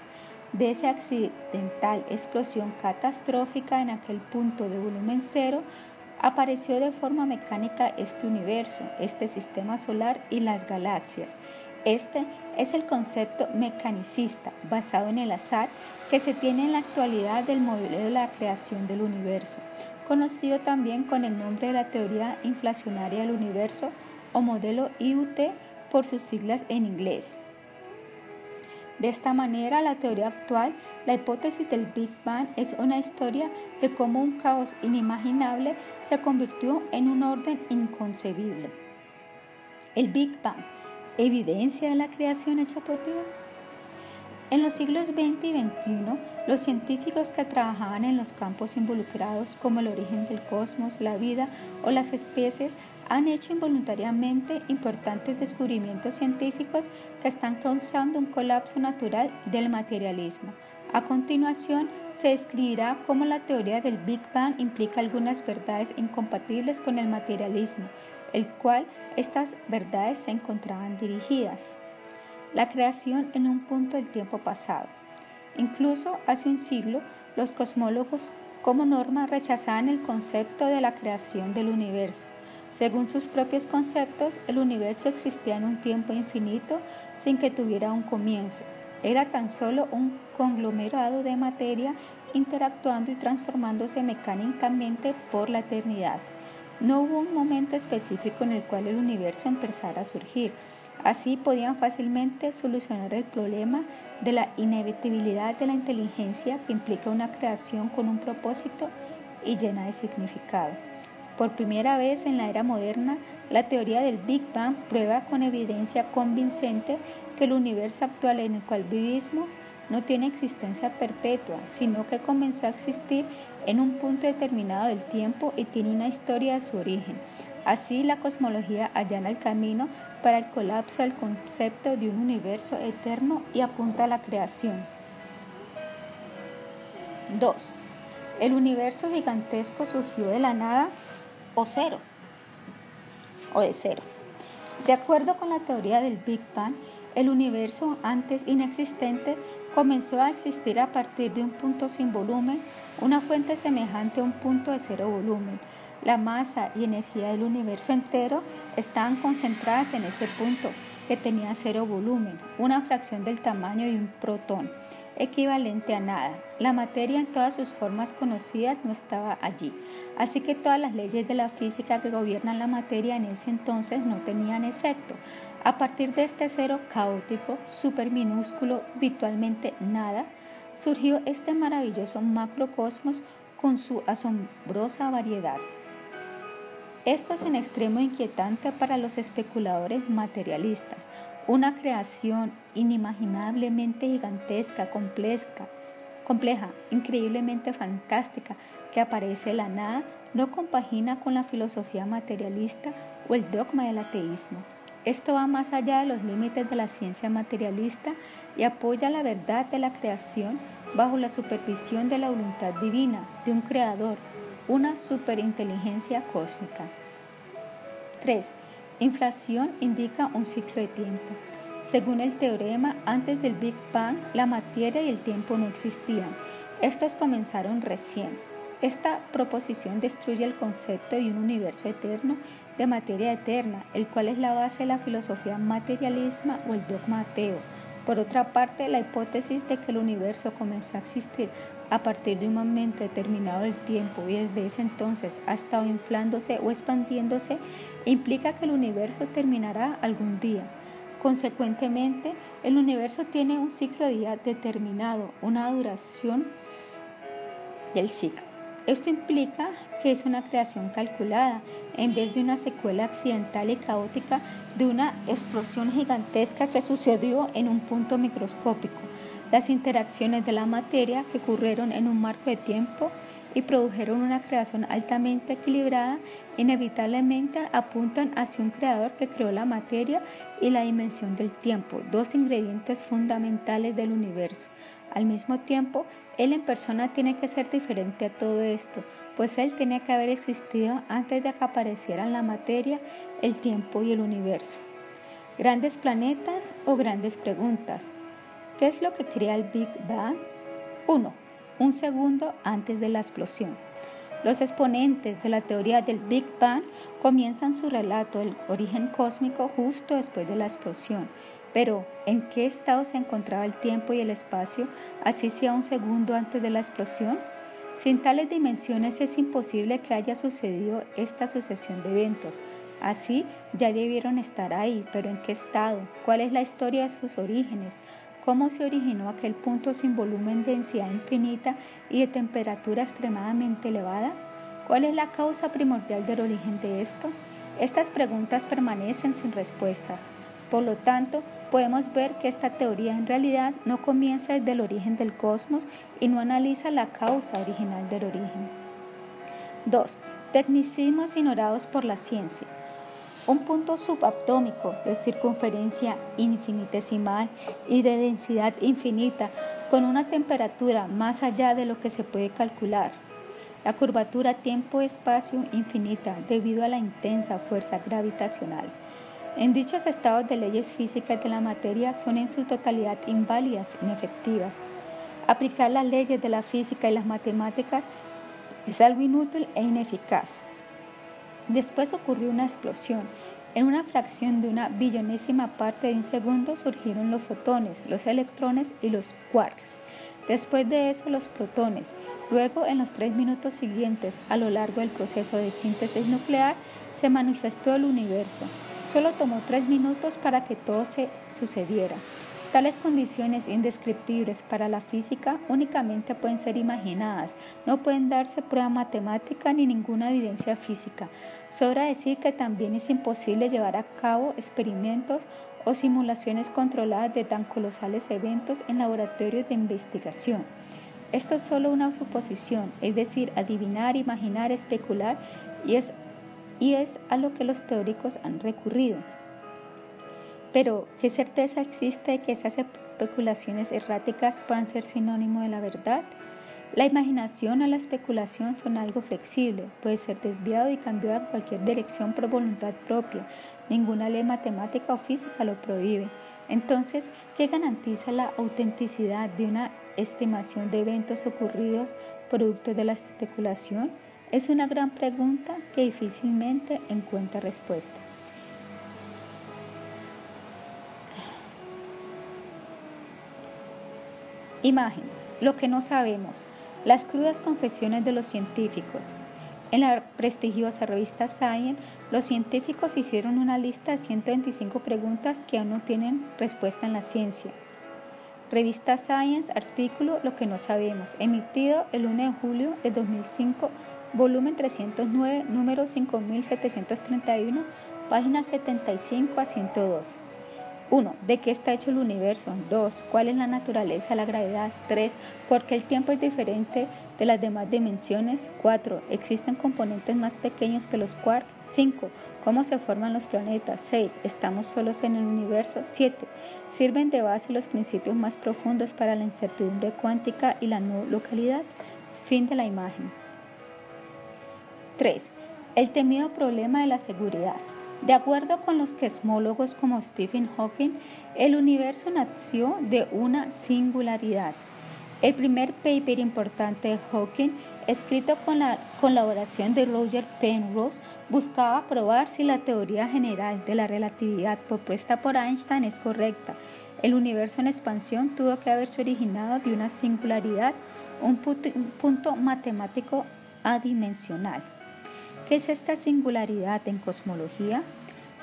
De esa accidental explosión catastrófica en aquel punto de volumen cero, apareció de forma mecánica este universo, este sistema solar y las galaxias. Este es el concepto mecanicista basado en el azar que se tiene en la actualidad del modelo de la creación del universo, conocido también con el nombre de la teoría inflacionaria del universo o modelo IUT por sus siglas en inglés. De esta manera, la teoría actual, la hipótesis del Big Bang, es una historia de cómo un caos inimaginable se convirtió en un orden inconcebible. El Big Bang, evidencia de la creación hecha por Dios. En los siglos XX y XXI, los científicos que trabajaban en los campos involucrados como el origen del cosmos, la vida o las especies han hecho involuntariamente importantes descubrimientos científicos que están causando un colapso natural del materialismo. A continuación, se describirá cómo la teoría del Big Bang implica algunas verdades incompatibles con el materialismo, el cual estas verdades se encontraban dirigidas. La creación en un punto del tiempo pasado. Incluso hace un siglo, los cosmólogos como norma rechazaban el concepto de la creación del universo según sus propios conceptos, el universo existía en un tiempo infinito sin que tuviera un comienzo. Era tan solo un conglomerado de materia interactuando y transformándose mecánicamente por la eternidad. No hubo un momento específico en el cual el universo empezara a surgir. Así podían fácilmente solucionar el problema de la inevitabilidad de la inteligencia que implica una creación con un propósito y llena de significado. Por primera vez en la era moderna, la teoría del Big Bang prueba con evidencia convincente que el universo actual en el cual vivimos no tiene existencia perpetua, sino que comenzó a existir en un punto determinado del tiempo y tiene una historia de su origen. Así la cosmología allana el camino para el colapso del concepto de un universo eterno y apunta a la creación. 2. El universo gigantesco surgió de la nada o cero, o de cero. De acuerdo con la teoría del Big Bang, el universo antes inexistente comenzó a existir a partir de un punto sin volumen, una fuente semejante a un punto de cero volumen. La masa y energía del universo entero estaban concentradas en ese punto que tenía cero volumen, una fracción del tamaño de un protón equivalente a nada. La materia en todas sus formas conocidas no estaba allí, así que todas las leyes de la física que gobiernan la materia en ese entonces no tenían efecto. A partir de este cero caótico, super minúsculo, virtualmente nada, surgió este maravilloso macrocosmos con su asombrosa variedad. Esto es en extremo inquietante para los especuladores materialistas una creación inimaginablemente gigantesca, compleja, compleja, increíblemente fantástica, que aparece la nada, no compagina con la filosofía materialista o el dogma del ateísmo. Esto va más allá de los límites de la ciencia materialista y apoya la verdad de la creación bajo la supervisión de la voluntad divina, de un creador, una superinteligencia cósmica. 3. Inflación indica un ciclo de tiempo. Según el teorema, antes del Big Bang, la materia y el tiempo no existían. Estos comenzaron recién. Esta proposición destruye el concepto de un universo eterno de materia eterna, el cual es la base de la filosofía materialismo o el dogma ateo. Por otra parte, la hipótesis de que el universo comenzó a existir a partir de un momento determinado del tiempo y desde ese entonces ha estado inflándose o expandiéndose implica que el universo terminará algún día. Consecuentemente, el universo tiene un ciclo de día determinado, una duración del ciclo. Esto implica que es una creación calculada, en vez de una secuela accidental y caótica de una explosión gigantesca que sucedió en un punto microscópico. Las interacciones de la materia que ocurrieron en un marco de tiempo y produjeron una creación altamente equilibrada, inevitablemente apuntan hacia un creador que creó la materia y la dimensión del tiempo, dos ingredientes fundamentales del universo. Al mismo tiempo, él en persona tiene que ser diferente a todo esto, pues él tiene que haber existido antes de que aparecieran la materia, el tiempo y el universo. Grandes planetas o grandes preguntas. ¿Qué es lo que crea el Big Bang? 1 un segundo antes de la explosión. Los exponentes de la teoría del Big Bang comienzan su relato del origen cósmico justo después de la explosión. Pero, ¿en qué estado se encontraba el tiempo y el espacio, así sea un segundo antes de la explosión? Sin tales dimensiones es imposible que haya sucedido esta sucesión de eventos. Así ya debieron estar ahí, pero ¿en qué estado? ¿Cuál es la historia de sus orígenes? Cómo se originó aquel punto sin volumen, densidad infinita y de temperatura extremadamente elevada? ¿Cuál es la causa primordial del origen de esto? Estas preguntas permanecen sin respuestas. Por lo tanto, podemos ver que esta teoría en realidad no comienza desde el origen del cosmos y no analiza la causa original del origen. 2. Tecnicismos ignorados por la ciencia. Un punto subatómico de circunferencia infinitesimal y de densidad infinita con una temperatura más allá de lo que se puede calcular. La curvatura tiempo-espacio infinita debido a la intensa fuerza gravitacional. En dichos estados de leyes físicas de la materia son en su totalidad inválidas, inefectivas. Aplicar las leyes de la física y las matemáticas es algo inútil e ineficaz. Después ocurrió una explosión. En una fracción de una billonésima parte de un segundo surgieron los fotones, los electrones y los quarks. Después de eso los protones. Luego, en los tres minutos siguientes, a lo largo del proceso de síntesis nuclear, se manifestó el universo. Solo tomó tres minutos para que todo se sucediera. Tales condiciones indescriptibles para la física únicamente pueden ser imaginadas, no pueden darse prueba matemática ni ninguna evidencia física. Sobra decir que también es imposible llevar a cabo experimentos o simulaciones controladas de tan colosales eventos en laboratorios de investigación. Esto es solo una suposición, es decir, adivinar, imaginar, especular, y es, y es a lo que los teóricos han recurrido. Pero, ¿qué certeza existe de que esas especulaciones erráticas puedan ser sinónimo de la verdad? La imaginación o la especulación son algo flexible, puede ser desviado y cambiado en cualquier dirección por voluntad propia. Ninguna ley matemática o física lo prohíbe. Entonces, ¿qué garantiza la autenticidad de una estimación de eventos ocurridos producto de la especulación? Es una gran pregunta que difícilmente encuentra respuesta. Imagen. Lo que no sabemos. Las crudas confesiones de los científicos. En la prestigiosa revista Science, los científicos hicieron una lista de 125 preguntas que aún no tienen respuesta en la ciencia. Revista Science, artículo Lo que no sabemos, emitido el 1 de julio de 2005, volumen 309, número 5731, páginas 75 a 102. 1. ¿De qué está hecho el universo? 2. ¿Cuál es la naturaleza la gravedad? 3. ¿Por qué el tiempo es diferente de las demás dimensiones? 4. ¿Existen componentes más pequeños que los quarks? 5. ¿Cómo se forman los planetas? 6. ¿Estamos solos en el universo? 7. ¿Sirven de base los principios más profundos para la incertidumbre cuántica y la no localidad? Fin de la imagen. 3. El temido problema de la seguridad. De acuerdo con los cosmólogos como Stephen Hawking, el universo nació de una singularidad. El primer paper importante de Hawking, escrito con la colaboración de Roger Penrose, buscaba probar si la teoría general de la relatividad propuesta por Einstein es correcta. El universo en expansión tuvo que haberse originado de una singularidad, un punto matemático adimensional. ¿Qué es esta singularidad en cosmología?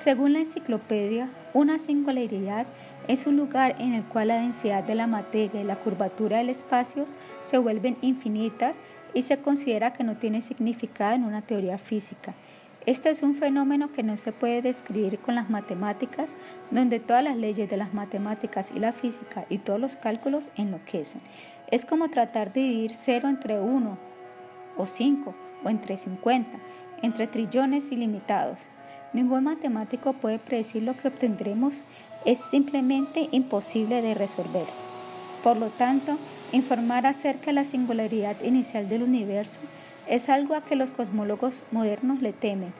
Según la enciclopedia, una singularidad es un lugar en el cual la densidad de la materia y la curvatura del espacio se vuelven infinitas y se considera que no tiene significado en una teoría física. Este es un fenómeno que no se puede describir con las matemáticas, donde todas las leyes de las matemáticas y la física y todos los cálculos enloquecen. Es como tratar de dividir cero entre 1 o 5 o entre 50 entre trillones ilimitados. Ningún matemático puede predecir lo que obtendremos, es simplemente imposible de resolver. Por lo tanto, informar acerca de la singularidad inicial del universo es algo a que los cosmólogos modernos le temen.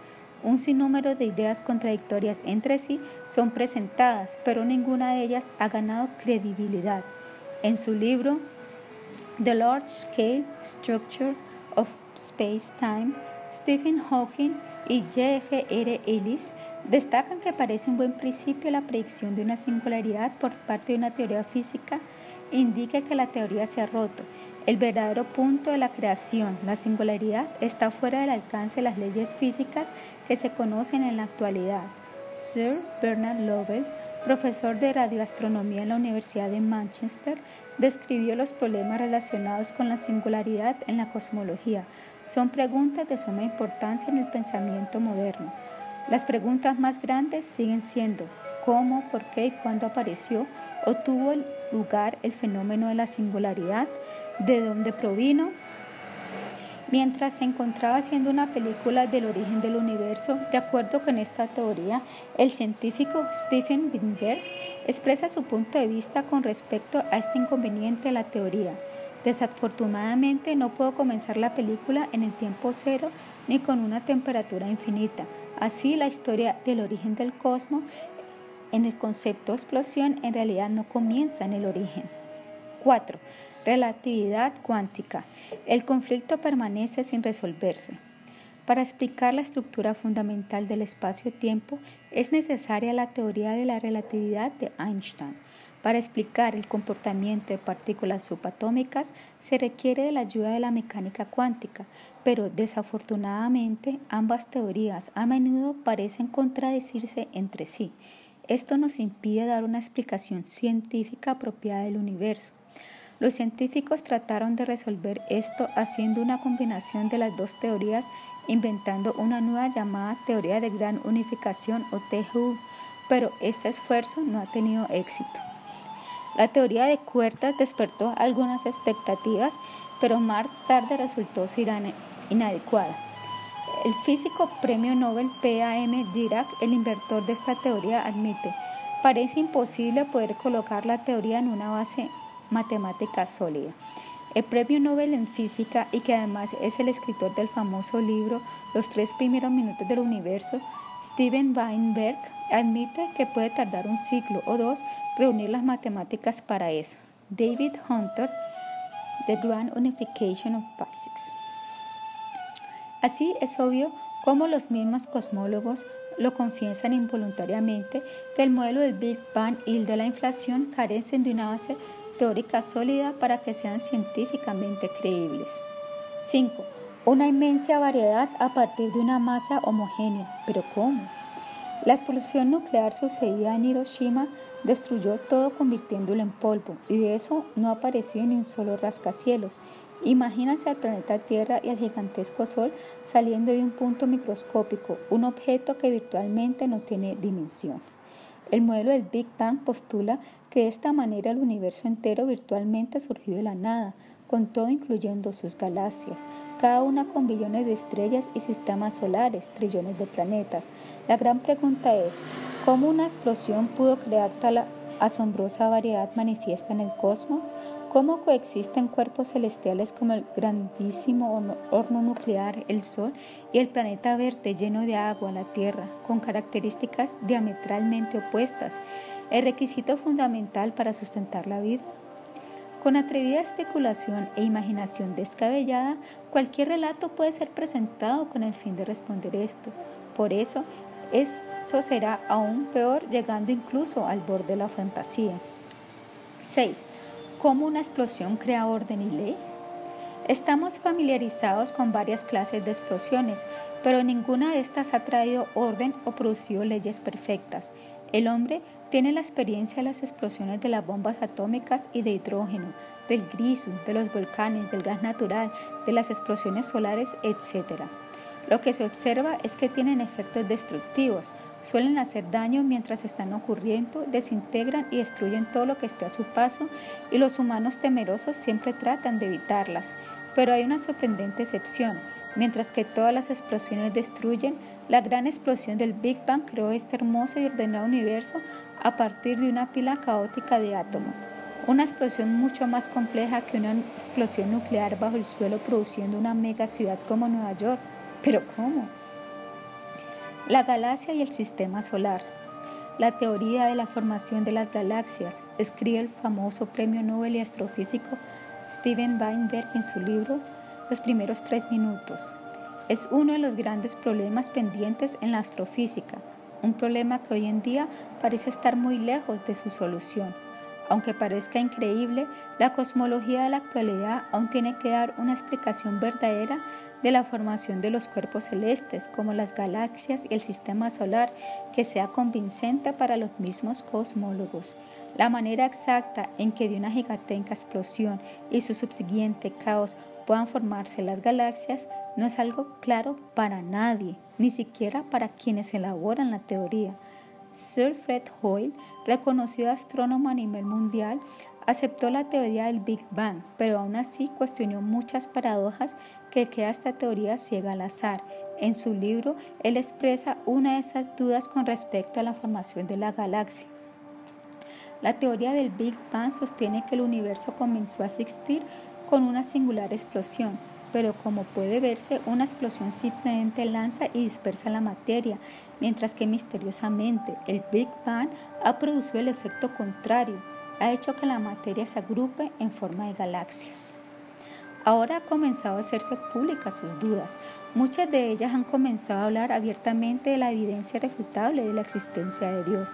Un sinnúmero de ideas contradictorias entre sí son presentadas, pero ninguna de ellas ha ganado credibilidad. En su libro The Large Scale Structure of Space-Time, Stephen Hawking y J.F.R. Ellis destacan que parece un buen principio la predicción de una singularidad por parte de una teoría física indica que la teoría se ha roto. El verdadero punto de la creación, la singularidad, está fuera del alcance de las leyes físicas que se conocen en la actualidad. Sir Bernard Lovell, profesor de radioastronomía en la Universidad de Manchester, describió los problemas relacionados con la singularidad en la cosmología, son preguntas de suma importancia en el pensamiento moderno. Las preguntas más grandes siguen siendo cómo, por qué y cuándo apareció o tuvo lugar el fenómeno de la singularidad, de dónde provino. Mientras se encontraba haciendo una película del origen del universo, de acuerdo con esta teoría, el científico Stephen Weinberg expresa su punto de vista con respecto a este inconveniente de la teoría. Desafortunadamente no puedo comenzar la película en el tiempo cero ni con una temperatura infinita. Así la historia del origen del cosmos en el concepto explosión en realidad no comienza en el origen. 4. Relatividad cuántica. El conflicto permanece sin resolverse. Para explicar la estructura fundamental del espacio-tiempo es necesaria la teoría de la relatividad de Einstein. Para explicar el comportamiento de partículas subatómicas se requiere de la ayuda de la mecánica cuántica, pero desafortunadamente ambas teorías a menudo parecen contradecirse entre sí. Esto nos impide dar una explicación científica apropiada del universo. Los científicos trataron de resolver esto haciendo una combinación de las dos teorías, inventando una nueva llamada teoría de gran unificación o TGU, pero este esfuerzo no ha tenido éxito. La teoría de cuerdas despertó algunas expectativas, pero más tarde resultó ser inadecuada. El físico premio Nobel P.A.M. Dirac, el inventor de esta teoría, admite, parece imposible poder colocar la teoría en una base matemática sólida. El premio Nobel en física y que además es el escritor del famoso libro Los tres primeros minutos del universo, Steven Weinberg, admite que puede tardar un ciclo o dos reunir las matemáticas para eso. David Hunter, The Grand Unification of Physics. Así es obvio cómo los mismos cosmólogos lo confiesan involuntariamente que el modelo del Big Bang y el de la inflación carecen de una base teórica sólida para que sean científicamente creíbles. 5. Una inmensa variedad a partir de una masa homogénea. ¿Pero cómo? La explosión nuclear sucedida en Hiroshima destruyó todo convirtiéndolo en polvo y de eso no apareció ni un solo rascacielos. Imagínense al planeta Tierra y al gigantesco Sol saliendo de un punto microscópico, un objeto que virtualmente no tiene dimensión. El modelo del Big Bang postula que de esta manera el universo entero virtualmente surgió de la nada, con todo incluyendo sus galaxias, cada una con billones de estrellas y sistemas solares, trillones de planetas. La gran pregunta es, ¿cómo una explosión pudo crear tal asombrosa variedad manifiesta en el cosmos? ¿Cómo coexisten cuerpos celestiales como el grandísimo horno nuclear, el Sol, y el planeta verde lleno de agua, la Tierra, con características diametralmente opuestas? El requisito fundamental para sustentar la vida. Con atrevida especulación e imaginación descabellada, cualquier relato puede ser presentado con el fin de responder esto. Por eso, eso será aún peor llegando incluso al borde de la fantasía. 6 cómo una explosión crea orden y ley? Estamos familiarizados con varias clases de explosiones, pero ninguna de estas ha traído orden o producido leyes perfectas. El hombre tiene la experiencia de las explosiones de las bombas atómicas y de hidrógeno, del griso, de los volcanes, del gas natural, de las explosiones solares, etc. Lo que se observa es que tienen efectos destructivos, Suelen hacer daño mientras están ocurriendo, desintegran y destruyen todo lo que esté a su paso y los humanos temerosos siempre tratan de evitarlas. Pero hay una sorprendente excepción. Mientras que todas las explosiones destruyen, la gran explosión del Big Bang creó este hermoso y ordenado universo a partir de una pila caótica de átomos. Una explosión mucho más compleja que una explosión nuclear bajo el suelo produciendo una mega ciudad como Nueva York. ¿Pero cómo? La galaxia y el sistema solar. La teoría de la formación de las galaxias, escribe el famoso premio Nobel y astrofísico Steven Weinberg en su libro Los primeros tres minutos. Es uno de los grandes problemas pendientes en la astrofísica, un problema que hoy en día parece estar muy lejos de su solución. Aunque parezca increíble, la cosmología de la actualidad aún tiene que dar una explicación verdadera de la formación de los cuerpos celestes, como las galaxias y el sistema solar, que sea convincente para los mismos cosmólogos. La manera exacta en que de una gigantesca explosión y su subsiguiente caos puedan formarse las galaxias no es algo claro para nadie, ni siquiera para quienes elaboran la teoría. Sir Fred Hoyle, reconocido astrónomo a nivel mundial, Aceptó la teoría del Big Bang, pero aún así cuestionó muchas paradojas que queda esta teoría ciega al azar. En su libro, él expresa una de esas dudas con respecto a la formación de la galaxia. La teoría del Big Bang sostiene que el universo comenzó a existir con una singular explosión, pero como puede verse, una explosión simplemente lanza y dispersa la materia, mientras que misteriosamente el Big Bang ha producido el efecto contrario, ha hecho que la materia se agrupe en forma de galaxias. Ahora ha comenzado a hacerse públicas sus dudas. Muchas de ellas han comenzado a hablar abiertamente de la evidencia refutable de la existencia de Dios.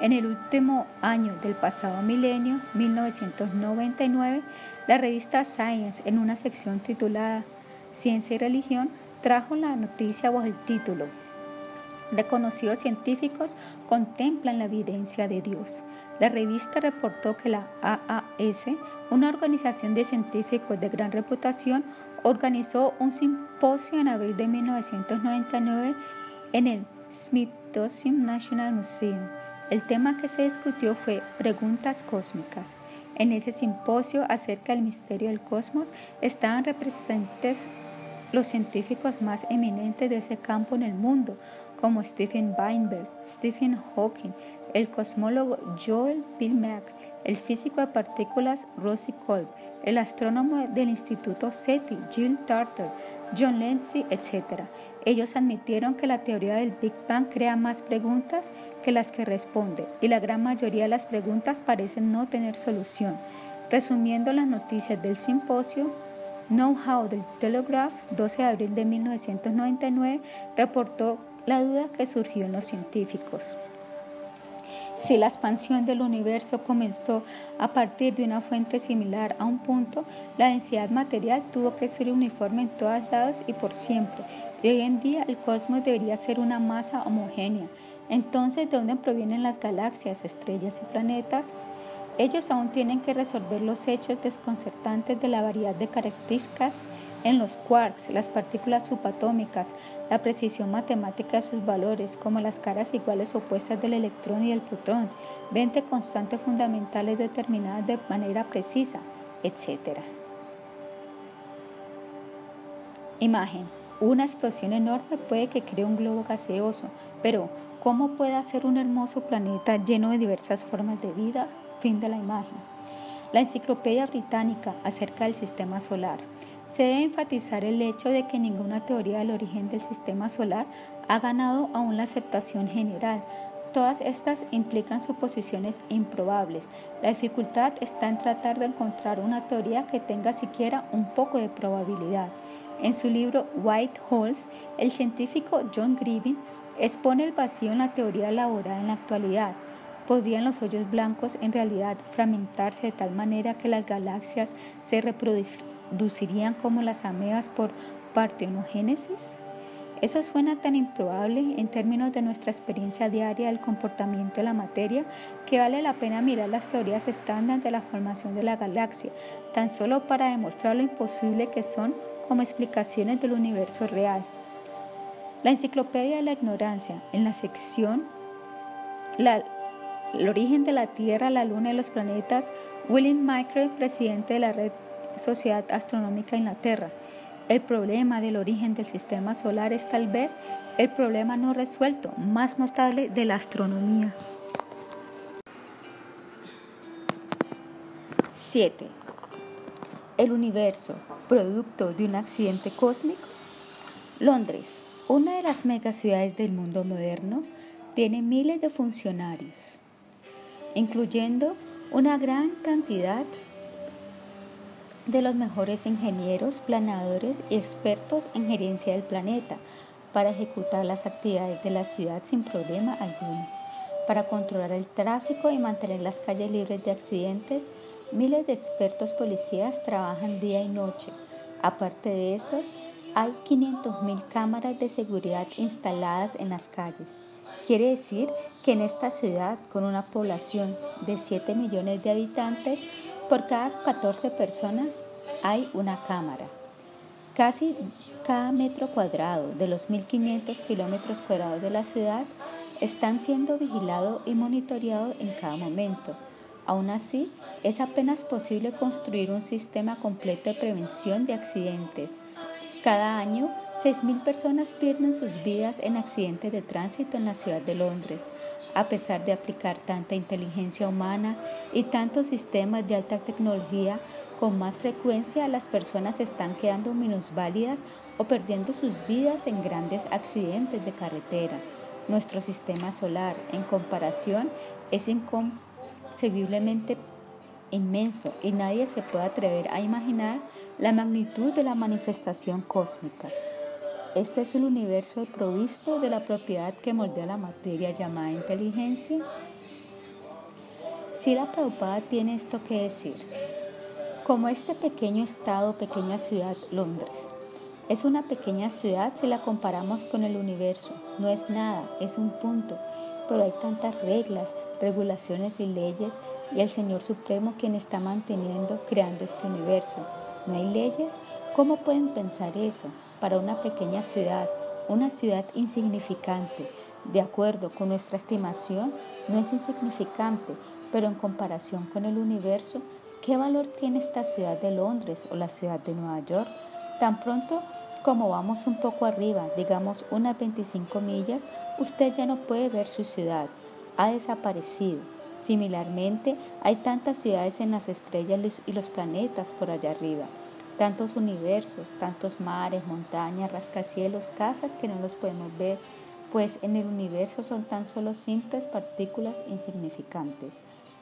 En el último año del pasado milenio, 1999, la revista Science, en una sección titulada Ciencia y Religión, trajo la noticia bajo el título Reconocidos científicos contemplan la evidencia de Dios. La revista reportó que la AAS, una organización de científicos de gran reputación, organizó un simposio en abril de 1999 en el Smithsonian National Museum. El tema que se discutió fue preguntas cósmicas. En ese simposio acerca del misterio del cosmos estaban representados los científicos más eminentes de ese campo en el mundo, como Stephen Weinberg, Stephen Hawking, el cosmólogo Joel Pilmack, el físico de partículas Rosie Kolb, el astrónomo del Instituto SETI, Jill Tarter, John Lindsay, etc. Ellos admitieron que la teoría del Big Bang crea más preguntas que las que responde y la gran mayoría de las preguntas parecen no tener solución. Resumiendo las noticias del simposio, Know-How del Telegraph, 12 de abril de 1999, reportó la duda que surgió en los científicos. Si la expansión del universo comenzó a partir de una fuente similar a un punto, la densidad material tuvo que ser uniforme en todos lados y por siempre. Y hoy en día el cosmos debería ser una masa homogénea. Entonces, ¿de dónde provienen las galaxias, estrellas y planetas? Ellos aún tienen que resolver los hechos desconcertantes de la variedad de características en los quarks, las partículas subatómicas, la precisión matemática de sus valores, como las caras iguales opuestas del electrón y del protón, 20 constantes fundamentales determinadas de manera precisa, etc. Imagen. Una explosión enorme puede que cree un globo gaseoso, pero ¿cómo puede hacer un hermoso planeta lleno de diversas formas de vida? Fin de la imagen. La Enciclopedia Británica acerca del Sistema Solar. Se debe enfatizar el hecho de que ninguna teoría del origen del sistema solar ha ganado aún la aceptación general. Todas estas implican suposiciones improbables. La dificultad está en tratar de encontrar una teoría que tenga siquiera un poco de probabilidad. En su libro White Holes, el científico John Griffin expone el vacío en la teoría elaborada en la actualidad. ¿Podrían los hoyos blancos en realidad fragmentarse de tal manera que las galaxias se reproducirían? Como las amebas por partenogénesis? Eso suena tan improbable en términos de nuestra experiencia diaria del comportamiento de la materia que vale la pena mirar las teorías estándar de la formación de la galaxia, tan solo para demostrar lo imposible que son como explicaciones del universo real. La Enciclopedia de la Ignorancia, en la sección El origen de la Tierra, la Luna y los planetas, William Micro, presidente de la red Sociedad Astronómica Inglaterra. El problema del origen del sistema solar es tal vez el problema no resuelto más notable de la astronomía. 7. El universo, producto de un accidente cósmico. Londres, una de las megaciudades del mundo moderno, tiene miles de funcionarios, incluyendo una gran cantidad de de los mejores ingenieros, planadores y expertos en gerencia del planeta para ejecutar las actividades de la ciudad sin problema alguno. Para controlar el tráfico y mantener las calles libres de accidentes, miles de expertos policías trabajan día y noche. Aparte de eso, hay 500.000 cámaras de seguridad instaladas en las calles. Quiere decir que en esta ciudad, con una población de 7 millones de habitantes, por cada 14 personas hay una cámara. Casi cada metro cuadrado de los 1.500 kilómetros cuadrados de la ciudad están siendo vigilado y monitoreado en cada momento. Aún así, es apenas posible construir un sistema completo de prevención de accidentes. Cada año, 6.000 personas pierden sus vidas en accidentes de tránsito en la ciudad de Londres a pesar de aplicar tanta inteligencia humana y tantos sistemas de alta tecnología, con más frecuencia las personas están quedando minusválidas o perdiendo sus vidas en grandes accidentes de carretera. Nuestro sistema solar, en comparación, es inconcebiblemente inmenso y nadie se puede atrever a imaginar la magnitud de la manifestación cósmica. Este es el universo provisto de la propiedad que moldea la materia llamada inteligencia. Si la Prabhupada tiene esto que decir, como este pequeño estado, pequeña ciudad, Londres, es una pequeña ciudad si la comparamos con el universo, no es nada, es un punto, pero hay tantas reglas, regulaciones y leyes y el Señor Supremo quien está manteniendo, creando este universo. ¿No hay leyes? ¿Cómo pueden pensar eso? Para una pequeña ciudad, una ciudad insignificante. De acuerdo con nuestra estimación, no es insignificante, pero en comparación con el universo, ¿qué valor tiene esta ciudad de Londres o la ciudad de Nueva York? Tan pronto como vamos un poco arriba, digamos unas 25 millas, usted ya no puede ver su ciudad. Ha desaparecido. Similarmente, hay tantas ciudades en las estrellas y los planetas por allá arriba tantos universos, tantos mares, montañas, rascacielos, casas que no los podemos ver, pues en el universo son tan solo simples partículas insignificantes.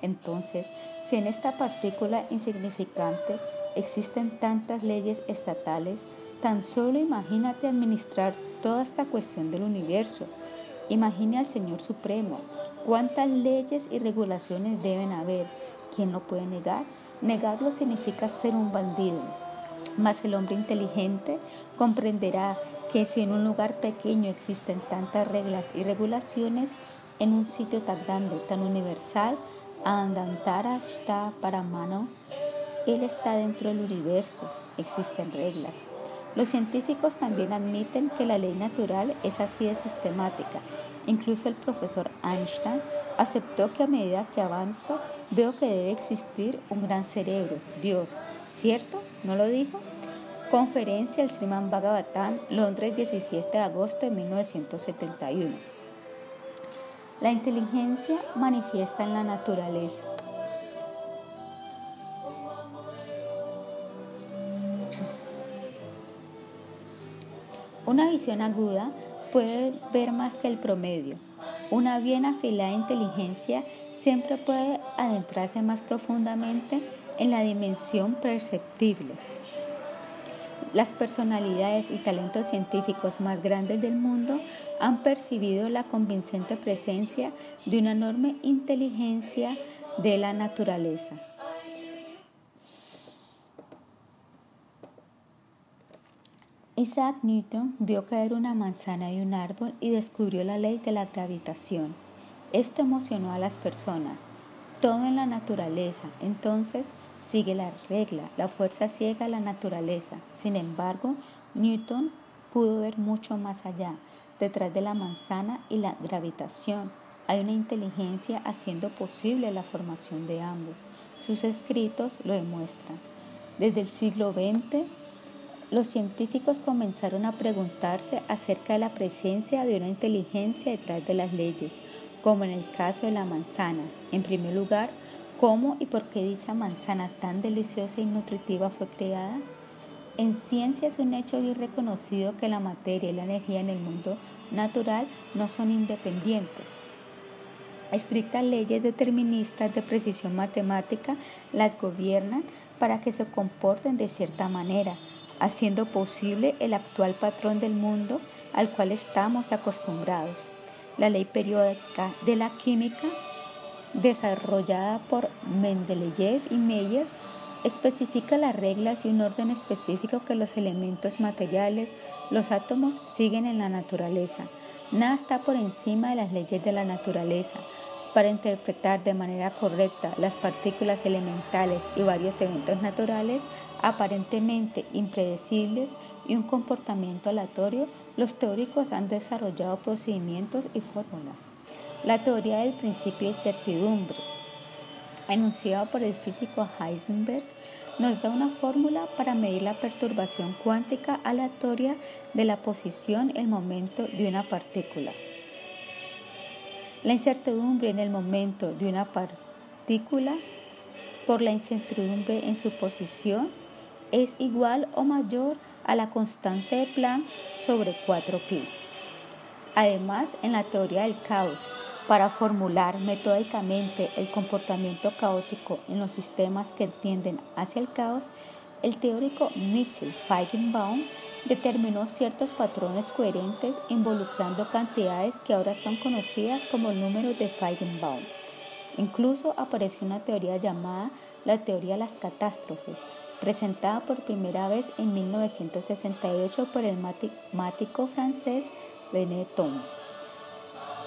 Entonces, si en esta partícula insignificante existen tantas leyes estatales, tan solo imagínate administrar toda esta cuestión del universo. Imagine al Señor Supremo. ¿Cuántas leyes y regulaciones deben haber? ¿Quién lo puede negar? Negarlo significa ser un bandido. Mas el hombre inteligente comprenderá que si en un lugar pequeño existen tantas reglas y regulaciones, en un sitio tan grande, tan universal, Andantara está para mano, Él está dentro del universo, existen reglas. Los científicos también admiten que la ley natural es así de sistemática. Incluso el profesor Einstein aceptó que a medida que avanzo veo que debe existir un gran cerebro, Dios. ¿Cierto? ¿No lo dijo? Conferencia del Sriman Bhagavatam, Londres, 17 de agosto de 1971. La inteligencia manifiesta en la naturaleza. Una visión aguda puede ver más que el promedio. Una bien afilada inteligencia siempre puede adentrarse más profundamente en la dimensión perceptible. Las personalidades y talentos científicos más grandes del mundo han percibido la convincente presencia de una enorme inteligencia de la naturaleza. Isaac Newton vio caer una manzana de un árbol y descubrió la ley de la gravitación. Esto emocionó a las personas. Todo en la naturaleza, entonces, sigue la regla, la fuerza ciega la naturaleza. Sin embargo, Newton pudo ver mucho más allá. Detrás de la manzana y la gravitación hay una inteligencia haciendo posible la formación de ambos. Sus escritos lo demuestran. Desde el siglo XX, los científicos comenzaron a preguntarse acerca de la presencia de una inteligencia detrás de las leyes, como en el caso de la manzana. En primer lugar, ¿cómo y por qué dicha manzana tan deliciosa y nutritiva fue creada? En ciencia es un hecho bien reconocido que la materia y la energía en el mundo natural no son independientes. Estrictas leyes deterministas de precisión matemática las gobiernan para que se comporten de cierta manera, haciendo posible el actual patrón del mundo al cual estamos acostumbrados. La ley periódica de la química, desarrollada por Mendeleev y Meyer, especifica las reglas y un orden específico que los elementos materiales, los átomos, siguen en la naturaleza. Nada está por encima de las leyes de la naturaleza. Para interpretar de manera correcta las partículas elementales y varios eventos naturales, aparentemente impredecibles y un comportamiento aleatorio, los teóricos han desarrollado procedimientos y fórmulas. La teoría del principio de certidumbre, enunciada por el físico Heisenberg, nos da una fórmula para medir la perturbación cuántica aleatoria de la posición el momento de una partícula. La incertidumbre en el momento de una partícula por la incertidumbre en su posición es igual o mayor a la constante de Planck sobre 4pi. Además, en la teoría del caos, para formular metódicamente el comportamiento caótico en los sistemas que tienden hacia el caos, el teórico Mitchell Feigenbaum determinó ciertos patrones coherentes involucrando cantidades que ahora son conocidas como números de Feigenbaum. Incluso apareció una teoría llamada la teoría de las catástrofes, presentada por primera vez en 1968 por el matemático francés René Thom.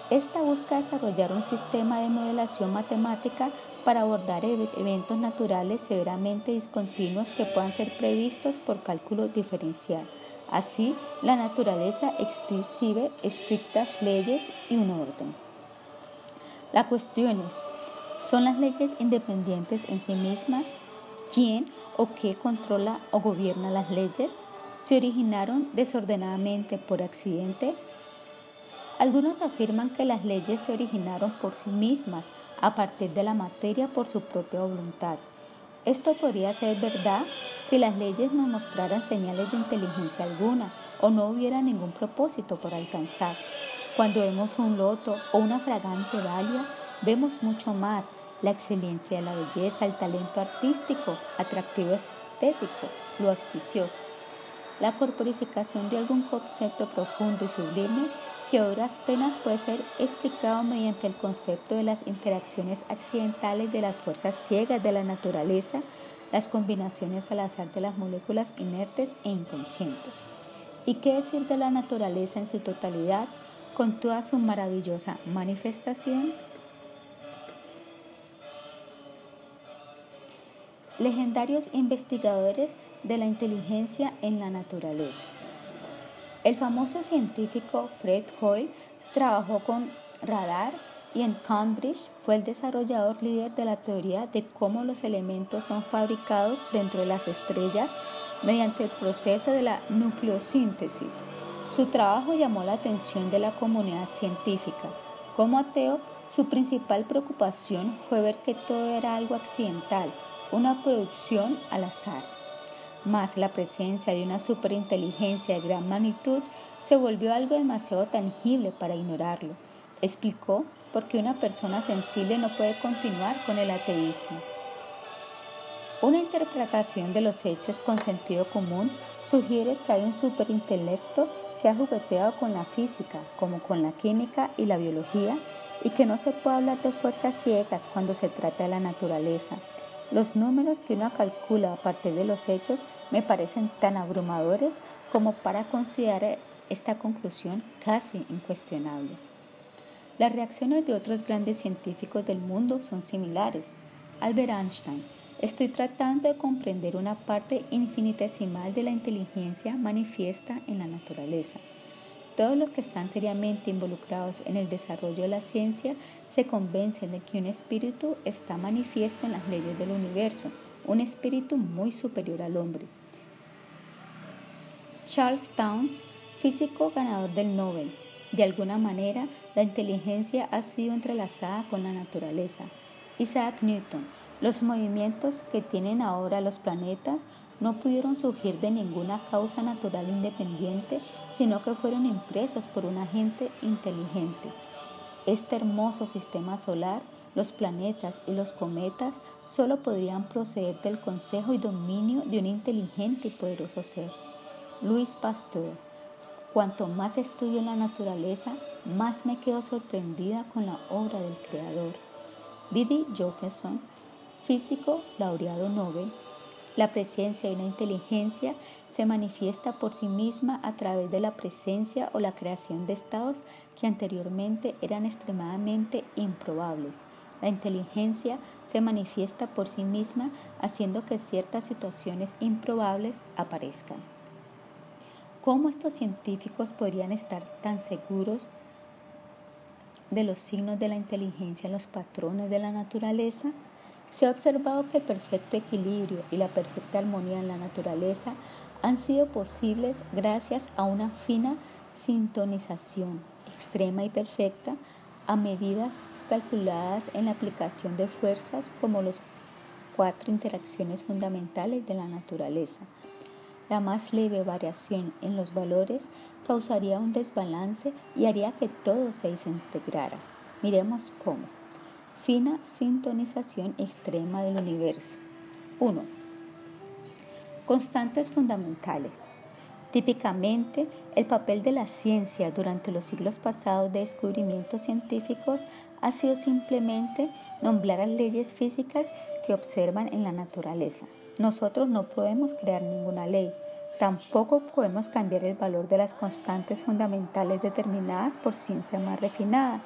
Esta busca desarrollar un sistema de modelación matemática para abordar eventos naturales severamente discontinuos que puedan ser previstos por cálculo diferencial. Así, la naturaleza exhibe estrictas leyes y un orden. La cuestión es, ¿son las leyes independientes en sí mismas? ¿Quién o qué controla o gobierna las leyes? ¿Se originaron desordenadamente por accidente? Algunos afirman que las leyes se originaron por sí mismas, a partir de la materia por su propia voluntad. Esto podría ser verdad si las leyes no mostraran señales de inteligencia alguna o no hubiera ningún propósito por alcanzar. Cuando vemos un loto o una fragante dalia, vemos mucho más, la excelencia la belleza, el talento artístico, atractivo estético, lo auspicioso. La corporificación de algún concepto profundo y sublime que a duras penas puede ser explicado mediante el concepto de las interacciones accidentales de las fuerzas ciegas de la naturaleza, las combinaciones al azar de las moléculas inertes e inconscientes. ¿Y qué decir de la naturaleza en su totalidad, con toda su maravillosa manifestación? Legendarios investigadores de la inteligencia en la naturaleza. El famoso científico Fred Hoyle trabajó con radar y en Cambridge fue el desarrollador líder de la teoría de cómo los elementos son fabricados dentro de las estrellas mediante el proceso de la nucleosíntesis. Su trabajo llamó la atención de la comunidad científica. Como ateo, su principal preocupación fue ver que todo era algo accidental, una producción al azar. Más la presencia de una superinteligencia de gran magnitud se volvió algo demasiado tangible para ignorarlo. Explicó por qué una persona sensible no puede continuar con el ateísmo. Una interpretación de los hechos con sentido común sugiere que hay un superintelecto que ha jugueteado con la física, como con la química y la biología, y que no se puede hablar de fuerzas ciegas cuando se trata de la naturaleza. Los números que uno calcula a partir de los hechos me parecen tan abrumadores como para considerar esta conclusión casi incuestionable. Las reacciones de otros grandes científicos del mundo son similares. Albert Einstein, Estoy tratando de comprender una parte infinitesimal de la inteligencia manifiesta en la naturaleza. Todos los que están seriamente involucrados en el desarrollo de la ciencia se convencen de que un espíritu está manifiesto en las leyes del universo, un espíritu muy superior al hombre. Charles Towns, físico ganador del Nobel. De alguna manera, la inteligencia ha sido entrelazada con la naturaleza. Isaac Newton, los movimientos que tienen ahora los planetas no pudieron surgir de ninguna causa natural independiente, sino que fueron impresos por un agente inteligente. Este hermoso sistema solar, los planetas y los cometas solo podrían proceder del consejo y dominio de un inteligente y poderoso ser. Luis Pasteur. Cuanto más estudio la naturaleza, más me quedo sorprendida con la obra del Creador. Biddy Jefferson físico laureado Nobel, la presencia de una inteligencia se manifiesta por sí misma a través de la presencia o la creación de estados que anteriormente eran extremadamente improbables. La inteligencia se manifiesta por sí misma haciendo que ciertas situaciones improbables aparezcan. ¿Cómo estos científicos podrían estar tan seguros de los signos de la inteligencia en los patrones de la naturaleza? Se ha observado que el perfecto equilibrio y la perfecta armonía en la naturaleza han sido posibles gracias a una fina sintonización extrema y perfecta a medidas calculadas en la aplicación de fuerzas como las cuatro interacciones fundamentales de la naturaleza. La más leve variación en los valores causaría un desbalance y haría que todo se desintegrara. Miremos cómo fina sintonización extrema del universo. 1. Constantes fundamentales. Típicamente, el papel de la ciencia durante los siglos pasados de descubrimientos científicos ha sido simplemente nombrar las leyes físicas que observan en la naturaleza. Nosotros no podemos crear ninguna ley, tampoco podemos cambiar el valor de las constantes fundamentales determinadas por ciencia más refinada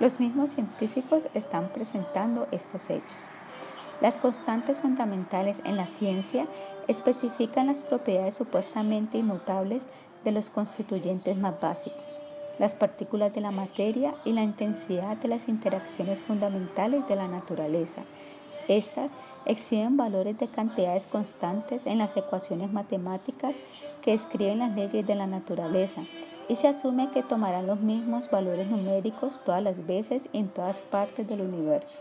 los mismos científicos están presentando estos hechos. Las constantes fundamentales en la ciencia especifican las propiedades supuestamente inmutables de los constituyentes más básicos, las partículas de la materia y la intensidad de las interacciones fundamentales de la naturaleza. Estas exhiben valores de cantidades constantes en las ecuaciones matemáticas que describen las leyes de la naturaleza y se asume que tomarán los mismos valores numéricos todas las veces en todas partes del universo.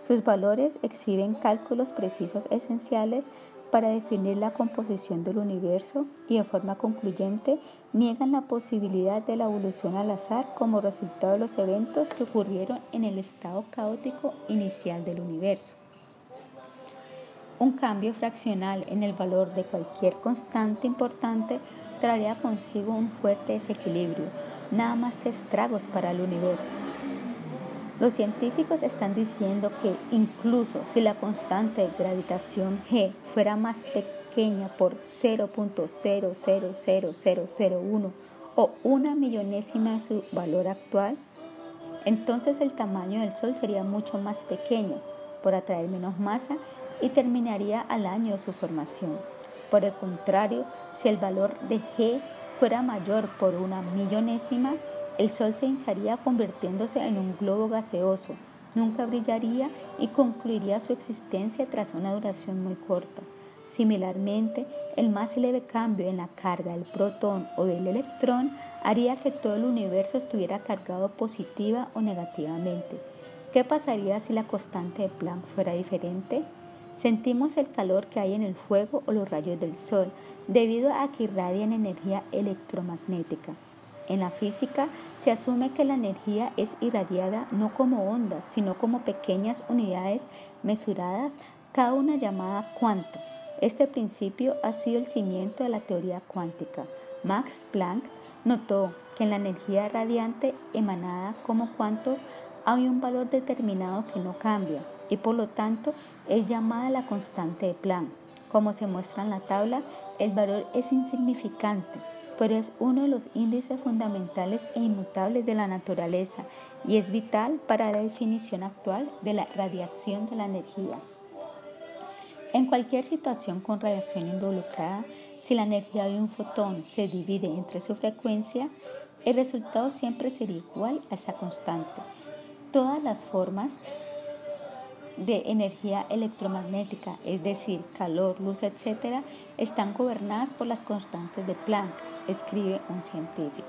Sus valores exhiben cálculos precisos esenciales para definir la composición del universo y de forma concluyente niegan la posibilidad de la evolución al azar como resultado de los eventos que ocurrieron en el estado caótico inicial del universo. Un cambio fraccional en el valor de cualquier constante importante traería consigo un fuerte desequilibrio, nada más que estragos para el universo. Los científicos están diciendo que incluso si la constante de gravitación G fuera más pequeña por 0.000001 o una millonésima de su valor actual, entonces el tamaño del Sol sería mucho más pequeño por atraer menos masa y terminaría al año de su formación. Por el contrario, si el valor de G fuera mayor por una millonésima, el Sol se hincharía convirtiéndose en un globo gaseoso, nunca brillaría y concluiría su existencia tras una duración muy corta. Similarmente, el más leve cambio en la carga del protón o del electrón haría que todo el universo estuviera cargado positiva o negativamente. ¿Qué pasaría si la constante de Planck fuera diferente? Sentimos el calor que hay en el fuego o los rayos del sol debido a que irradian energía electromagnética. En la física se asume que la energía es irradiada no como ondas, sino como pequeñas unidades mesuradas, cada una llamada cuanto. Este principio ha sido el cimiento de la teoría cuántica. Max Planck notó que en la energía radiante emanada como cuantos hay un valor determinado que no cambia y por lo tanto es llamada la constante de Planck. Como se muestra en la tabla, el valor es insignificante, pero es uno de los índices fundamentales e inmutables de la naturaleza y es vital para la definición actual de la radiación de la energía. En cualquier situación con radiación involucrada, si la energía de un fotón se divide entre su frecuencia, el resultado siempre será igual a esa constante. Todas las formas de energía electromagnética, es decir, calor, luz, etc., están gobernadas por las constantes de Planck, escribe un científico.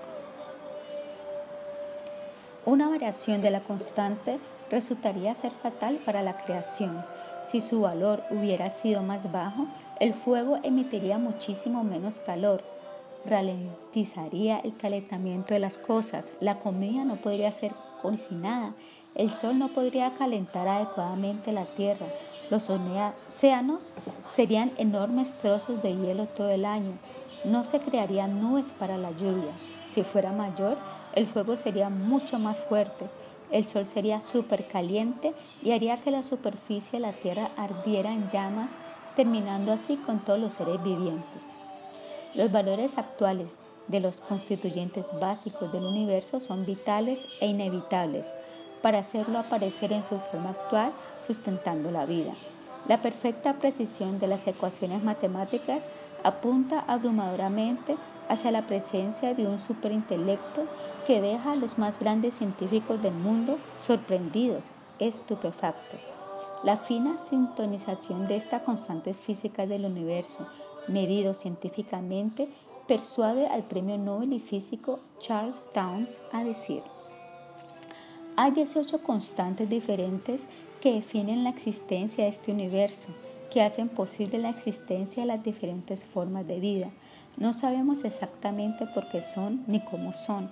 Una variación de la constante resultaría ser fatal para la creación. Si su valor hubiera sido más bajo, el fuego emitiría muchísimo menos calor, ralentizaría el calentamiento de las cosas, la comida no podría ser cocinada el sol no podría calentar adecuadamente la tierra. Los océanos serían enormes trozos de hielo todo el año. No se crearían nubes para la lluvia. Si fuera mayor, el fuego sería mucho más fuerte. El sol sería súper caliente y haría que la superficie de la tierra ardiera en llamas, terminando así con todos los seres vivientes. Los valores actuales de los constituyentes básicos del universo son vitales e inevitables para hacerlo aparecer en su forma actual, sustentando la vida. La perfecta precisión de las ecuaciones matemáticas apunta abrumadoramente hacia la presencia de un superintelecto que deja a los más grandes científicos del mundo sorprendidos, estupefactos. La fina sintonización de esta constante física del universo, medido científicamente, persuade al premio Nobel y físico Charles Towns a decir, hay 18 constantes diferentes que definen la existencia de este universo, que hacen posible la existencia de las diferentes formas de vida. No sabemos exactamente por qué son ni cómo son,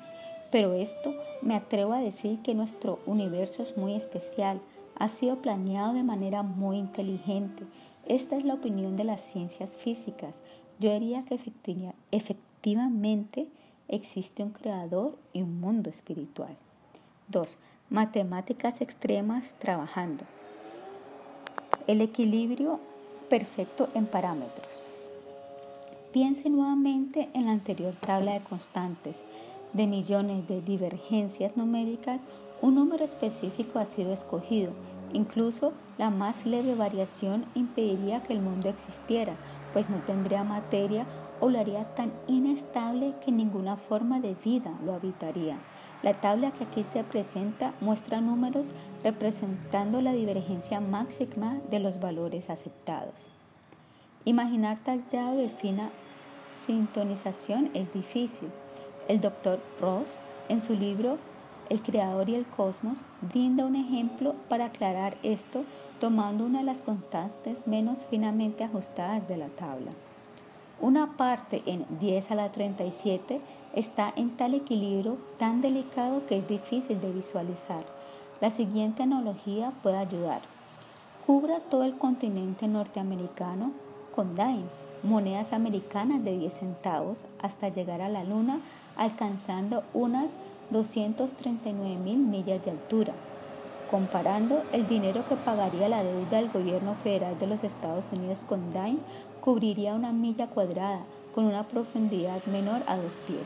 pero esto me atrevo a decir que nuestro universo es muy especial, ha sido planeado de manera muy inteligente. Esta es la opinión de las ciencias físicas. Yo diría que efectivamente existe un creador y un mundo espiritual. 2 matemáticas extremas trabajando. El equilibrio perfecto en parámetros. Piense nuevamente en la anterior tabla de constantes. De millones de divergencias numéricas, un número específico ha sido escogido. Incluso la más leve variación impediría que el mundo existiera, pues no tendría materia o lo haría tan inestable que ninguna forma de vida lo habitaría. La tabla que aquí se presenta muestra números representando la divergencia máxima de los valores aceptados. Imaginar tal grado de fina sintonización es difícil. El doctor Ross, en su libro El Creador y el Cosmos, brinda un ejemplo para aclarar esto tomando una de las constantes menos finamente ajustadas de la tabla. Una parte en 10 a la 37 está en tal equilibrio tan delicado que es difícil de visualizar. La siguiente analogía puede ayudar. Cubra todo el continente norteamericano con dimes, monedas americanas de 10 centavos, hasta llegar a la luna, alcanzando unas 239 mil millas de altura. Comparando el dinero que pagaría la deuda del gobierno federal de los Estados Unidos con dimes, cubriría una milla cuadrada con una profundidad menor a dos pies.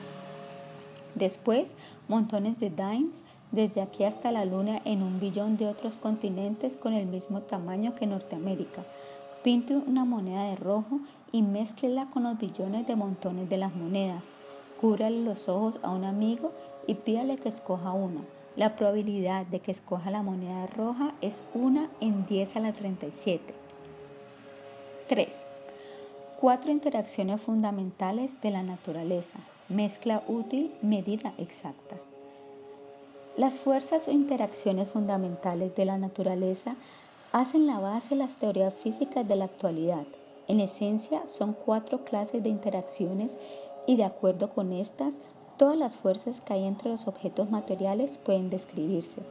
Después, montones de dimes desde aquí hasta la Luna en un billón de otros continentes con el mismo tamaño que Norteamérica. Pinte una moneda de rojo y mézclela con los billones de montones de las monedas. Cúbrale los ojos a un amigo y pídale que escoja una. La probabilidad de que escoja la moneda roja es 1 en 10 a la 37. 3. Cuatro interacciones fundamentales de la naturaleza. Mezcla útil, medida exacta. Las fuerzas o interacciones fundamentales de la naturaleza hacen la base de las teorías físicas de la actualidad. En esencia, son cuatro clases de interacciones y de acuerdo con estas, todas las fuerzas que hay entre los objetos materiales pueden describirse.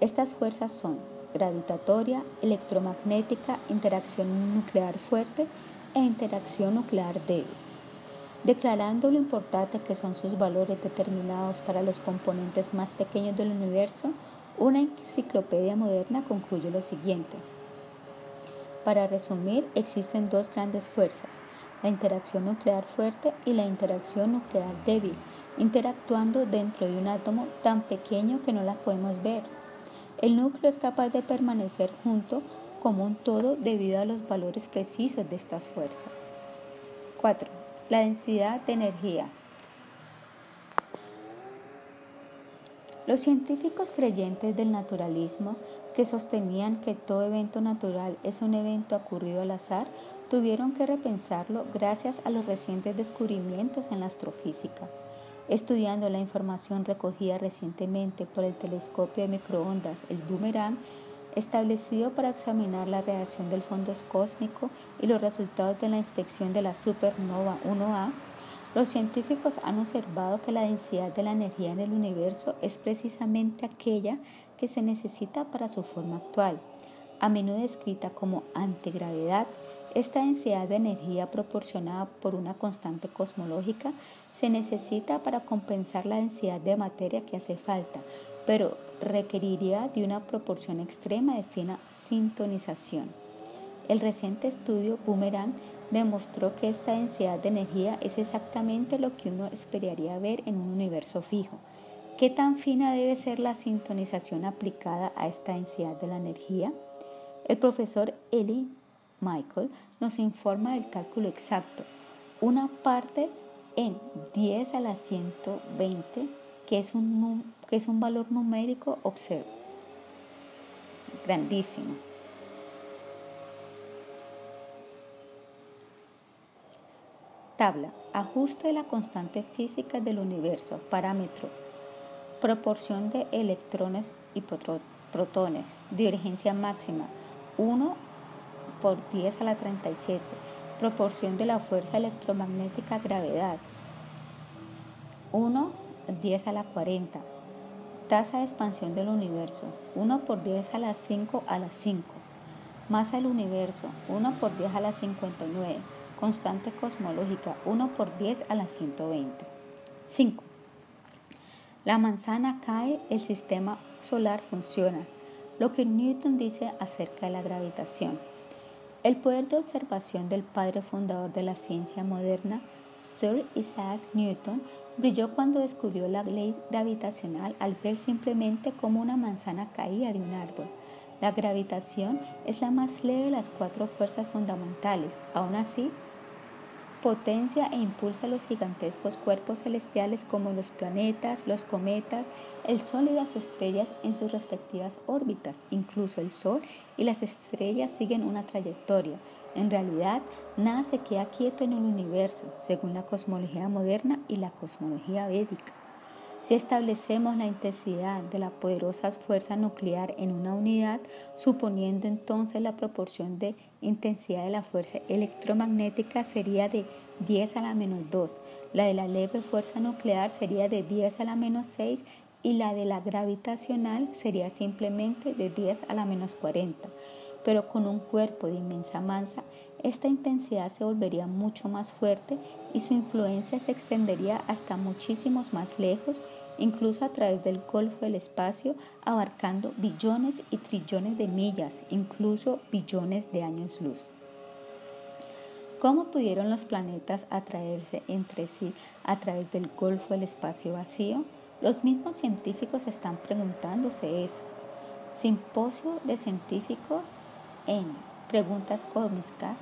Estas fuerzas son gravitatoria, electromagnética, interacción nuclear fuerte e interacción nuclear débil. Declarando lo importante que son sus valores determinados para los componentes más pequeños del universo, una enciclopedia moderna concluye lo siguiente. Para resumir, existen dos grandes fuerzas, la interacción nuclear fuerte y la interacción nuclear débil, interactuando dentro de un átomo tan pequeño que no las podemos ver. El núcleo es capaz de permanecer junto como un todo debido a los valores precisos de estas fuerzas. 4. La densidad de energía. Los científicos creyentes del naturalismo, que sostenían que todo evento natural es un evento ocurrido al azar, tuvieron que repensarlo gracias a los recientes descubrimientos en la astrofísica. Estudiando la información recogida recientemente por el telescopio de microondas, el Boomerang, establecido para examinar la reacción del fondo cósmico y los resultados de la inspección de la supernova 1A, los científicos han observado que la densidad de la energía en el universo es precisamente aquella que se necesita para su forma actual. A menudo descrita como antigravedad, esta densidad de energía proporcionada por una constante cosmológica se necesita para compensar la densidad de materia que hace falta, pero requeriría de una proporción extrema de fina sintonización. El reciente estudio Boomerang demostró que esta densidad de energía es exactamente lo que uno esperaría ver en un universo fijo. ¿Qué tan fina debe ser la sintonización aplicada a esta densidad de la energía? El profesor Eli Michael nos informa del cálculo exacto. Una parte en 10 a la 120, que es un, que es un valor numérico, observo, grandísimo. Tabla. Ajuste de la constante física del universo. Parámetro. Proporción de electrones y protones. Divergencia máxima. 1 por 10 a la 37. Proporción de la fuerza electromagnética gravedad. 1 10 a la 40. Tasa de expansión del universo. 1 por 10 a la 5 a la 5. Masa del universo. 1 por 10 a la 59. Constante cosmológica. 1 por 10 a la 120. 5. La manzana cae, el sistema solar funciona. Lo que Newton dice acerca de la gravitación. El poder de observación del padre fundador de la ciencia moderna, Sir Isaac Newton, brilló cuando descubrió la ley gravitacional al ver simplemente cómo una manzana caía de un árbol. La gravitación es la más leve de las cuatro fuerzas fundamentales. Aún así, potencia e impulsa los gigantescos cuerpos celestiales como los planetas, los cometas, el Sol y las estrellas en sus respectivas órbitas. Incluso el Sol y las estrellas siguen una trayectoria. En realidad, nada se queda quieto en el universo, según la cosmología moderna y la cosmología védica. Si establecemos la intensidad de la poderosa fuerza nuclear en una unidad, suponiendo entonces la proporción de intensidad de la fuerza electromagnética sería de 10 a la menos 2, la de la leve fuerza nuclear sería de 10 a la menos 6 y la de la gravitacional sería simplemente de 10 a la menos 40. Pero con un cuerpo de inmensa masa, esta intensidad se volvería mucho más fuerte y su influencia se extendería hasta muchísimos más lejos, incluso a través del golfo del espacio, abarcando billones y trillones de millas, incluso billones de años luz. ¿Cómo pudieron los planetas atraerse entre sí a través del golfo del espacio vacío? Los mismos científicos están preguntándose eso. Simposio de científicos en Preguntas cósmicas.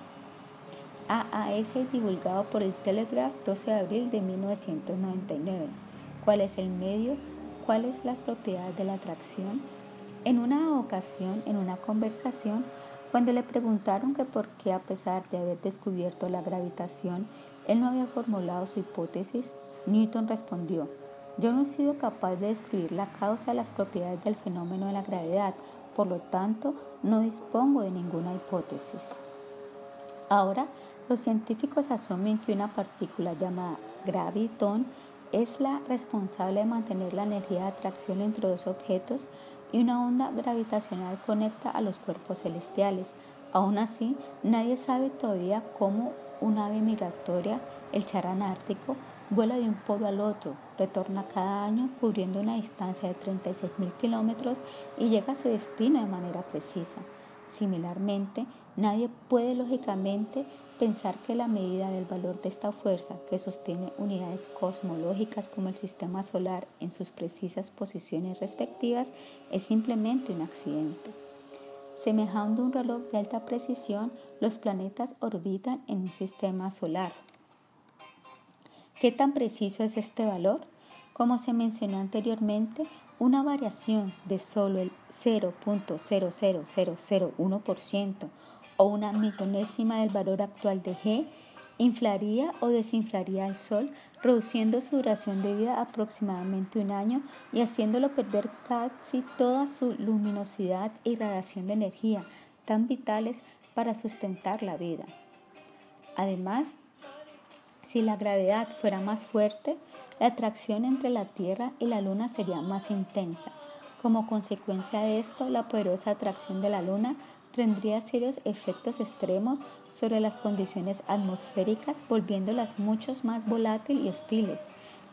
AAS divulgado por el Telegraph 12 de abril de 1999. ¿Cuál es el medio? ¿Cuáles las propiedades de la atracción? En una ocasión, en una conversación, cuando le preguntaron que por qué a pesar de haber descubierto la gravitación, él no había formulado su hipótesis, Newton respondió, yo no he sido capaz de describir la causa de las propiedades del fenómeno de la gravedad, por lo tanto no dispongo de ninguna hipótesis. Ahora, los científicos asumen que una partícula llamada gravitón es la responsable de mantener la energía de atracción entre dos objetos y una onda gravitacional conecta a los cuerpos celestiales. Aún así, nadie sabe todavía cómo un ave migratoria, el charán ártico, vuela de un polo al otro, retorna cada año cubriendo una distancia de 36.000 kilómetros y llega a su destino de manera precisa. Similarmente, nadie puede lógicamente pensar que la medida del valor de esta fuerza que sostiene unidades cosmológicas como el sistema solar en sus precisas posiciones respectivas es simplemente un accidente. Semejando un reloj de alta precisión, los planetas orbitan en un sistema solar. ¿Qué tan preciso es este valor? Como se mencionó anteriormente, una variación de solo el 0.00001% o una millonésima del valor actual de G inflaría o desinflaría el Sol, reduciendo su duración de vida aproximadamente un año y haciéndolo perder casi toda su luminosidad e irradiación de energía, tan vitales para sustentar la vida. Además, si la gravedad fuera más fuerte, la atracción entre la Tierra y la Luna sería más intensa. Como consecuencia de esto, la poderosa atracción de la Luna tendría serios efectos extremos sobre las condiciones atmosféricas, volviéndolas mucho más volátiles y hostiles.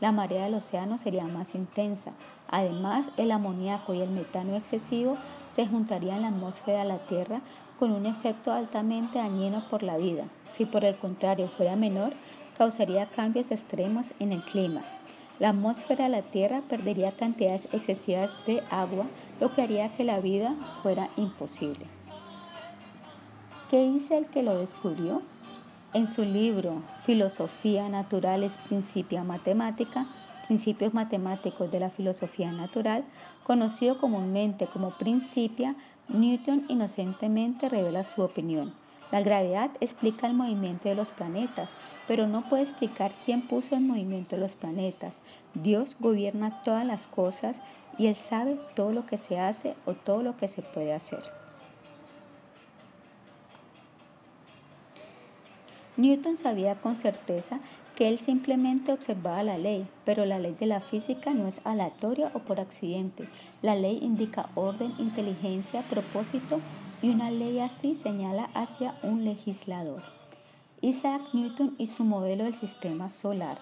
La marea del océano sería más intensa. Además, el amoníaco y el metano excesivo se juntarían en la atmósfera de la Tierra con un efecto altamente dañino por la vida. Si por el contrario fuera menor, causaría cambios extremos en el clima. La atmósfera de la Tierra perdería cantidades excesivas de agua, lo que haría que la vida fuera imposible. ¿Qué dice el que lo descubrió? En su libro Filosofía Naturales Principia Matemática, Principios Matemáticos de la Filosofía Natural, conocido comúnmente como Principia, Newton inocentemente revela su opinión. La gravedad explica el movimiento de los planetas, pero no puede explicar quién puso en movimiento los planetas. Dios gobierna todas las cosas y Él sabe todo lo que se hace o todo lo que se puede hacer. Newton sabía con certeza que él simplemente observaba la ley, pero la ley de la física no es aleatoria o por accidente. La ley indica orden, inteligencia, propósito y una ley así señala hacia un legislador. Isaac Newton y su modelo del sistema solar.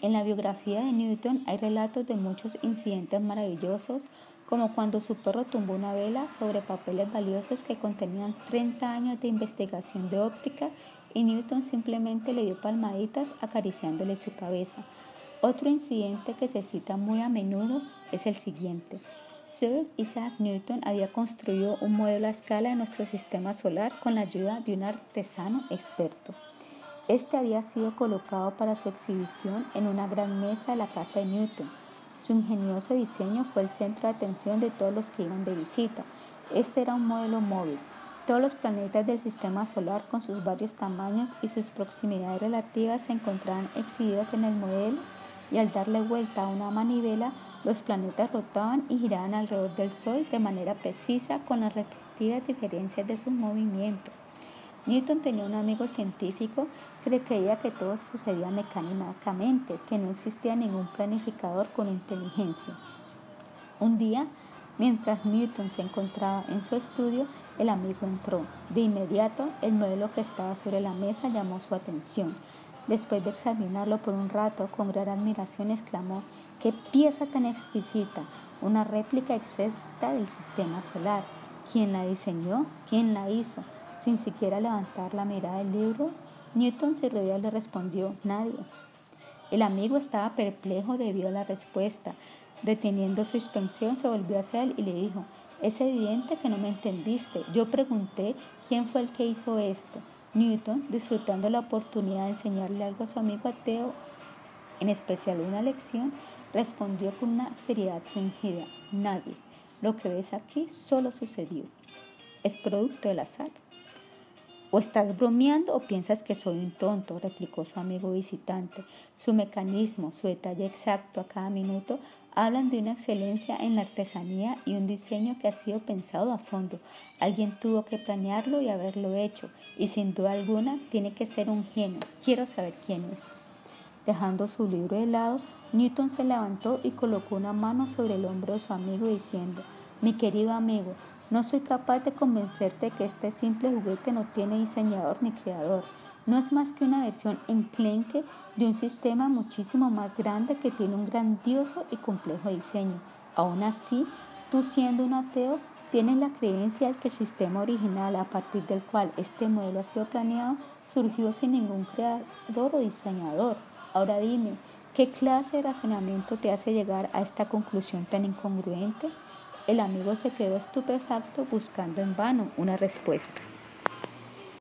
En la biografía de Newton hay relatos de muchos incidentes maravillosos, como cuando su perro tumbó una vela sobre papeles valiosos que contenían 30 años de investigación de óptica y Newton simplemente le dio palmaditas acariciándole su cabeza. Otro incidente que se cita muy a menudo es el siguiente. Sir Isaac Newton había construido un modelo a escala de nuestro sistema solar con la ayuda de un artesano experto. Este había sido colocado para su exhibición en una gran mesa de la casa de Newton. Su ingenioso diseño fue el centro de atención de todos los que iban de visita. Este era un modelo móvil, todos los planetas del sistema solar con sus varios tamaños y sus proximidades relativas se encontraban exhibidas en el modelo y al darle vuelta a una manivela, los planetas rotaban y giraban alrededor del Sol de manera precisa con las respectivas diferencias de su movimiento. Newton tenía un amigo científico creía que todo sucedía mecánicamente, que no existía ningún planificador con inteligencia. Un día, Mientras Newton se encontraba en su estudio, el amigo entró. De inmediato, el modelo que estaba sobre la mesa llamó su atención. Después de examinarlo por un rato, con gran admiración exclamó, ¡qué pieza tan exquisita! Una réplica exacta del sistema solar. ¿Quién la diseñó? ¿Quién la hizo? Sin siquiera levantar la mirada del libro, Newton y le respondió, nadie. El amigo estaba perplejo debido a la respuesta. Deteniendo su suspensión, se volvió hacia él y le dijo, Es evidente que no me entendiste. Yo pregunté quién fue el que hizo esto. Newton, disfrutando la oportunidad de enseñarle algo a su amigo ateo, en especial una lección, respondió con una seriedad fingida. Nadie. Lo que ves aquí solo sucedió. Es producto del azar. O estás bromeando o piensas que soy un tonto, replicó su amigo visitante. Su mecanismo, su detalle exacto a cada minuto hablan de una excelencia en la artesanía y un diseño que ha sido pensado a fondo. Alguien tuvo que planearlo y haberlo hecho, y sin duda alguna tiene que ser un genio. Quiero saber quién es. Dejando su libro de lado, Newton se levantó y colocó una mano sobre el hombro de su amigo diciendo, Mi querido amigo, no soy capaz de convencerte que este simple juguete no tiene diseñador ni creador. No es más que una versión enclenque de un sistema muchísimo más grande que tiene un grandioso y complejo diseño. Aún así, tú siendo un ateo, tienes la creencia de que el sistema original a partir del cual este modelo ha sido planeado surgió sin ningún creador o diseñador. Ahora dime, ¿qué clase de razonamiento te hace llegar a esta conclusión tan incongruente? El amigo se quedó estupefacto buscando en vano una respuesta.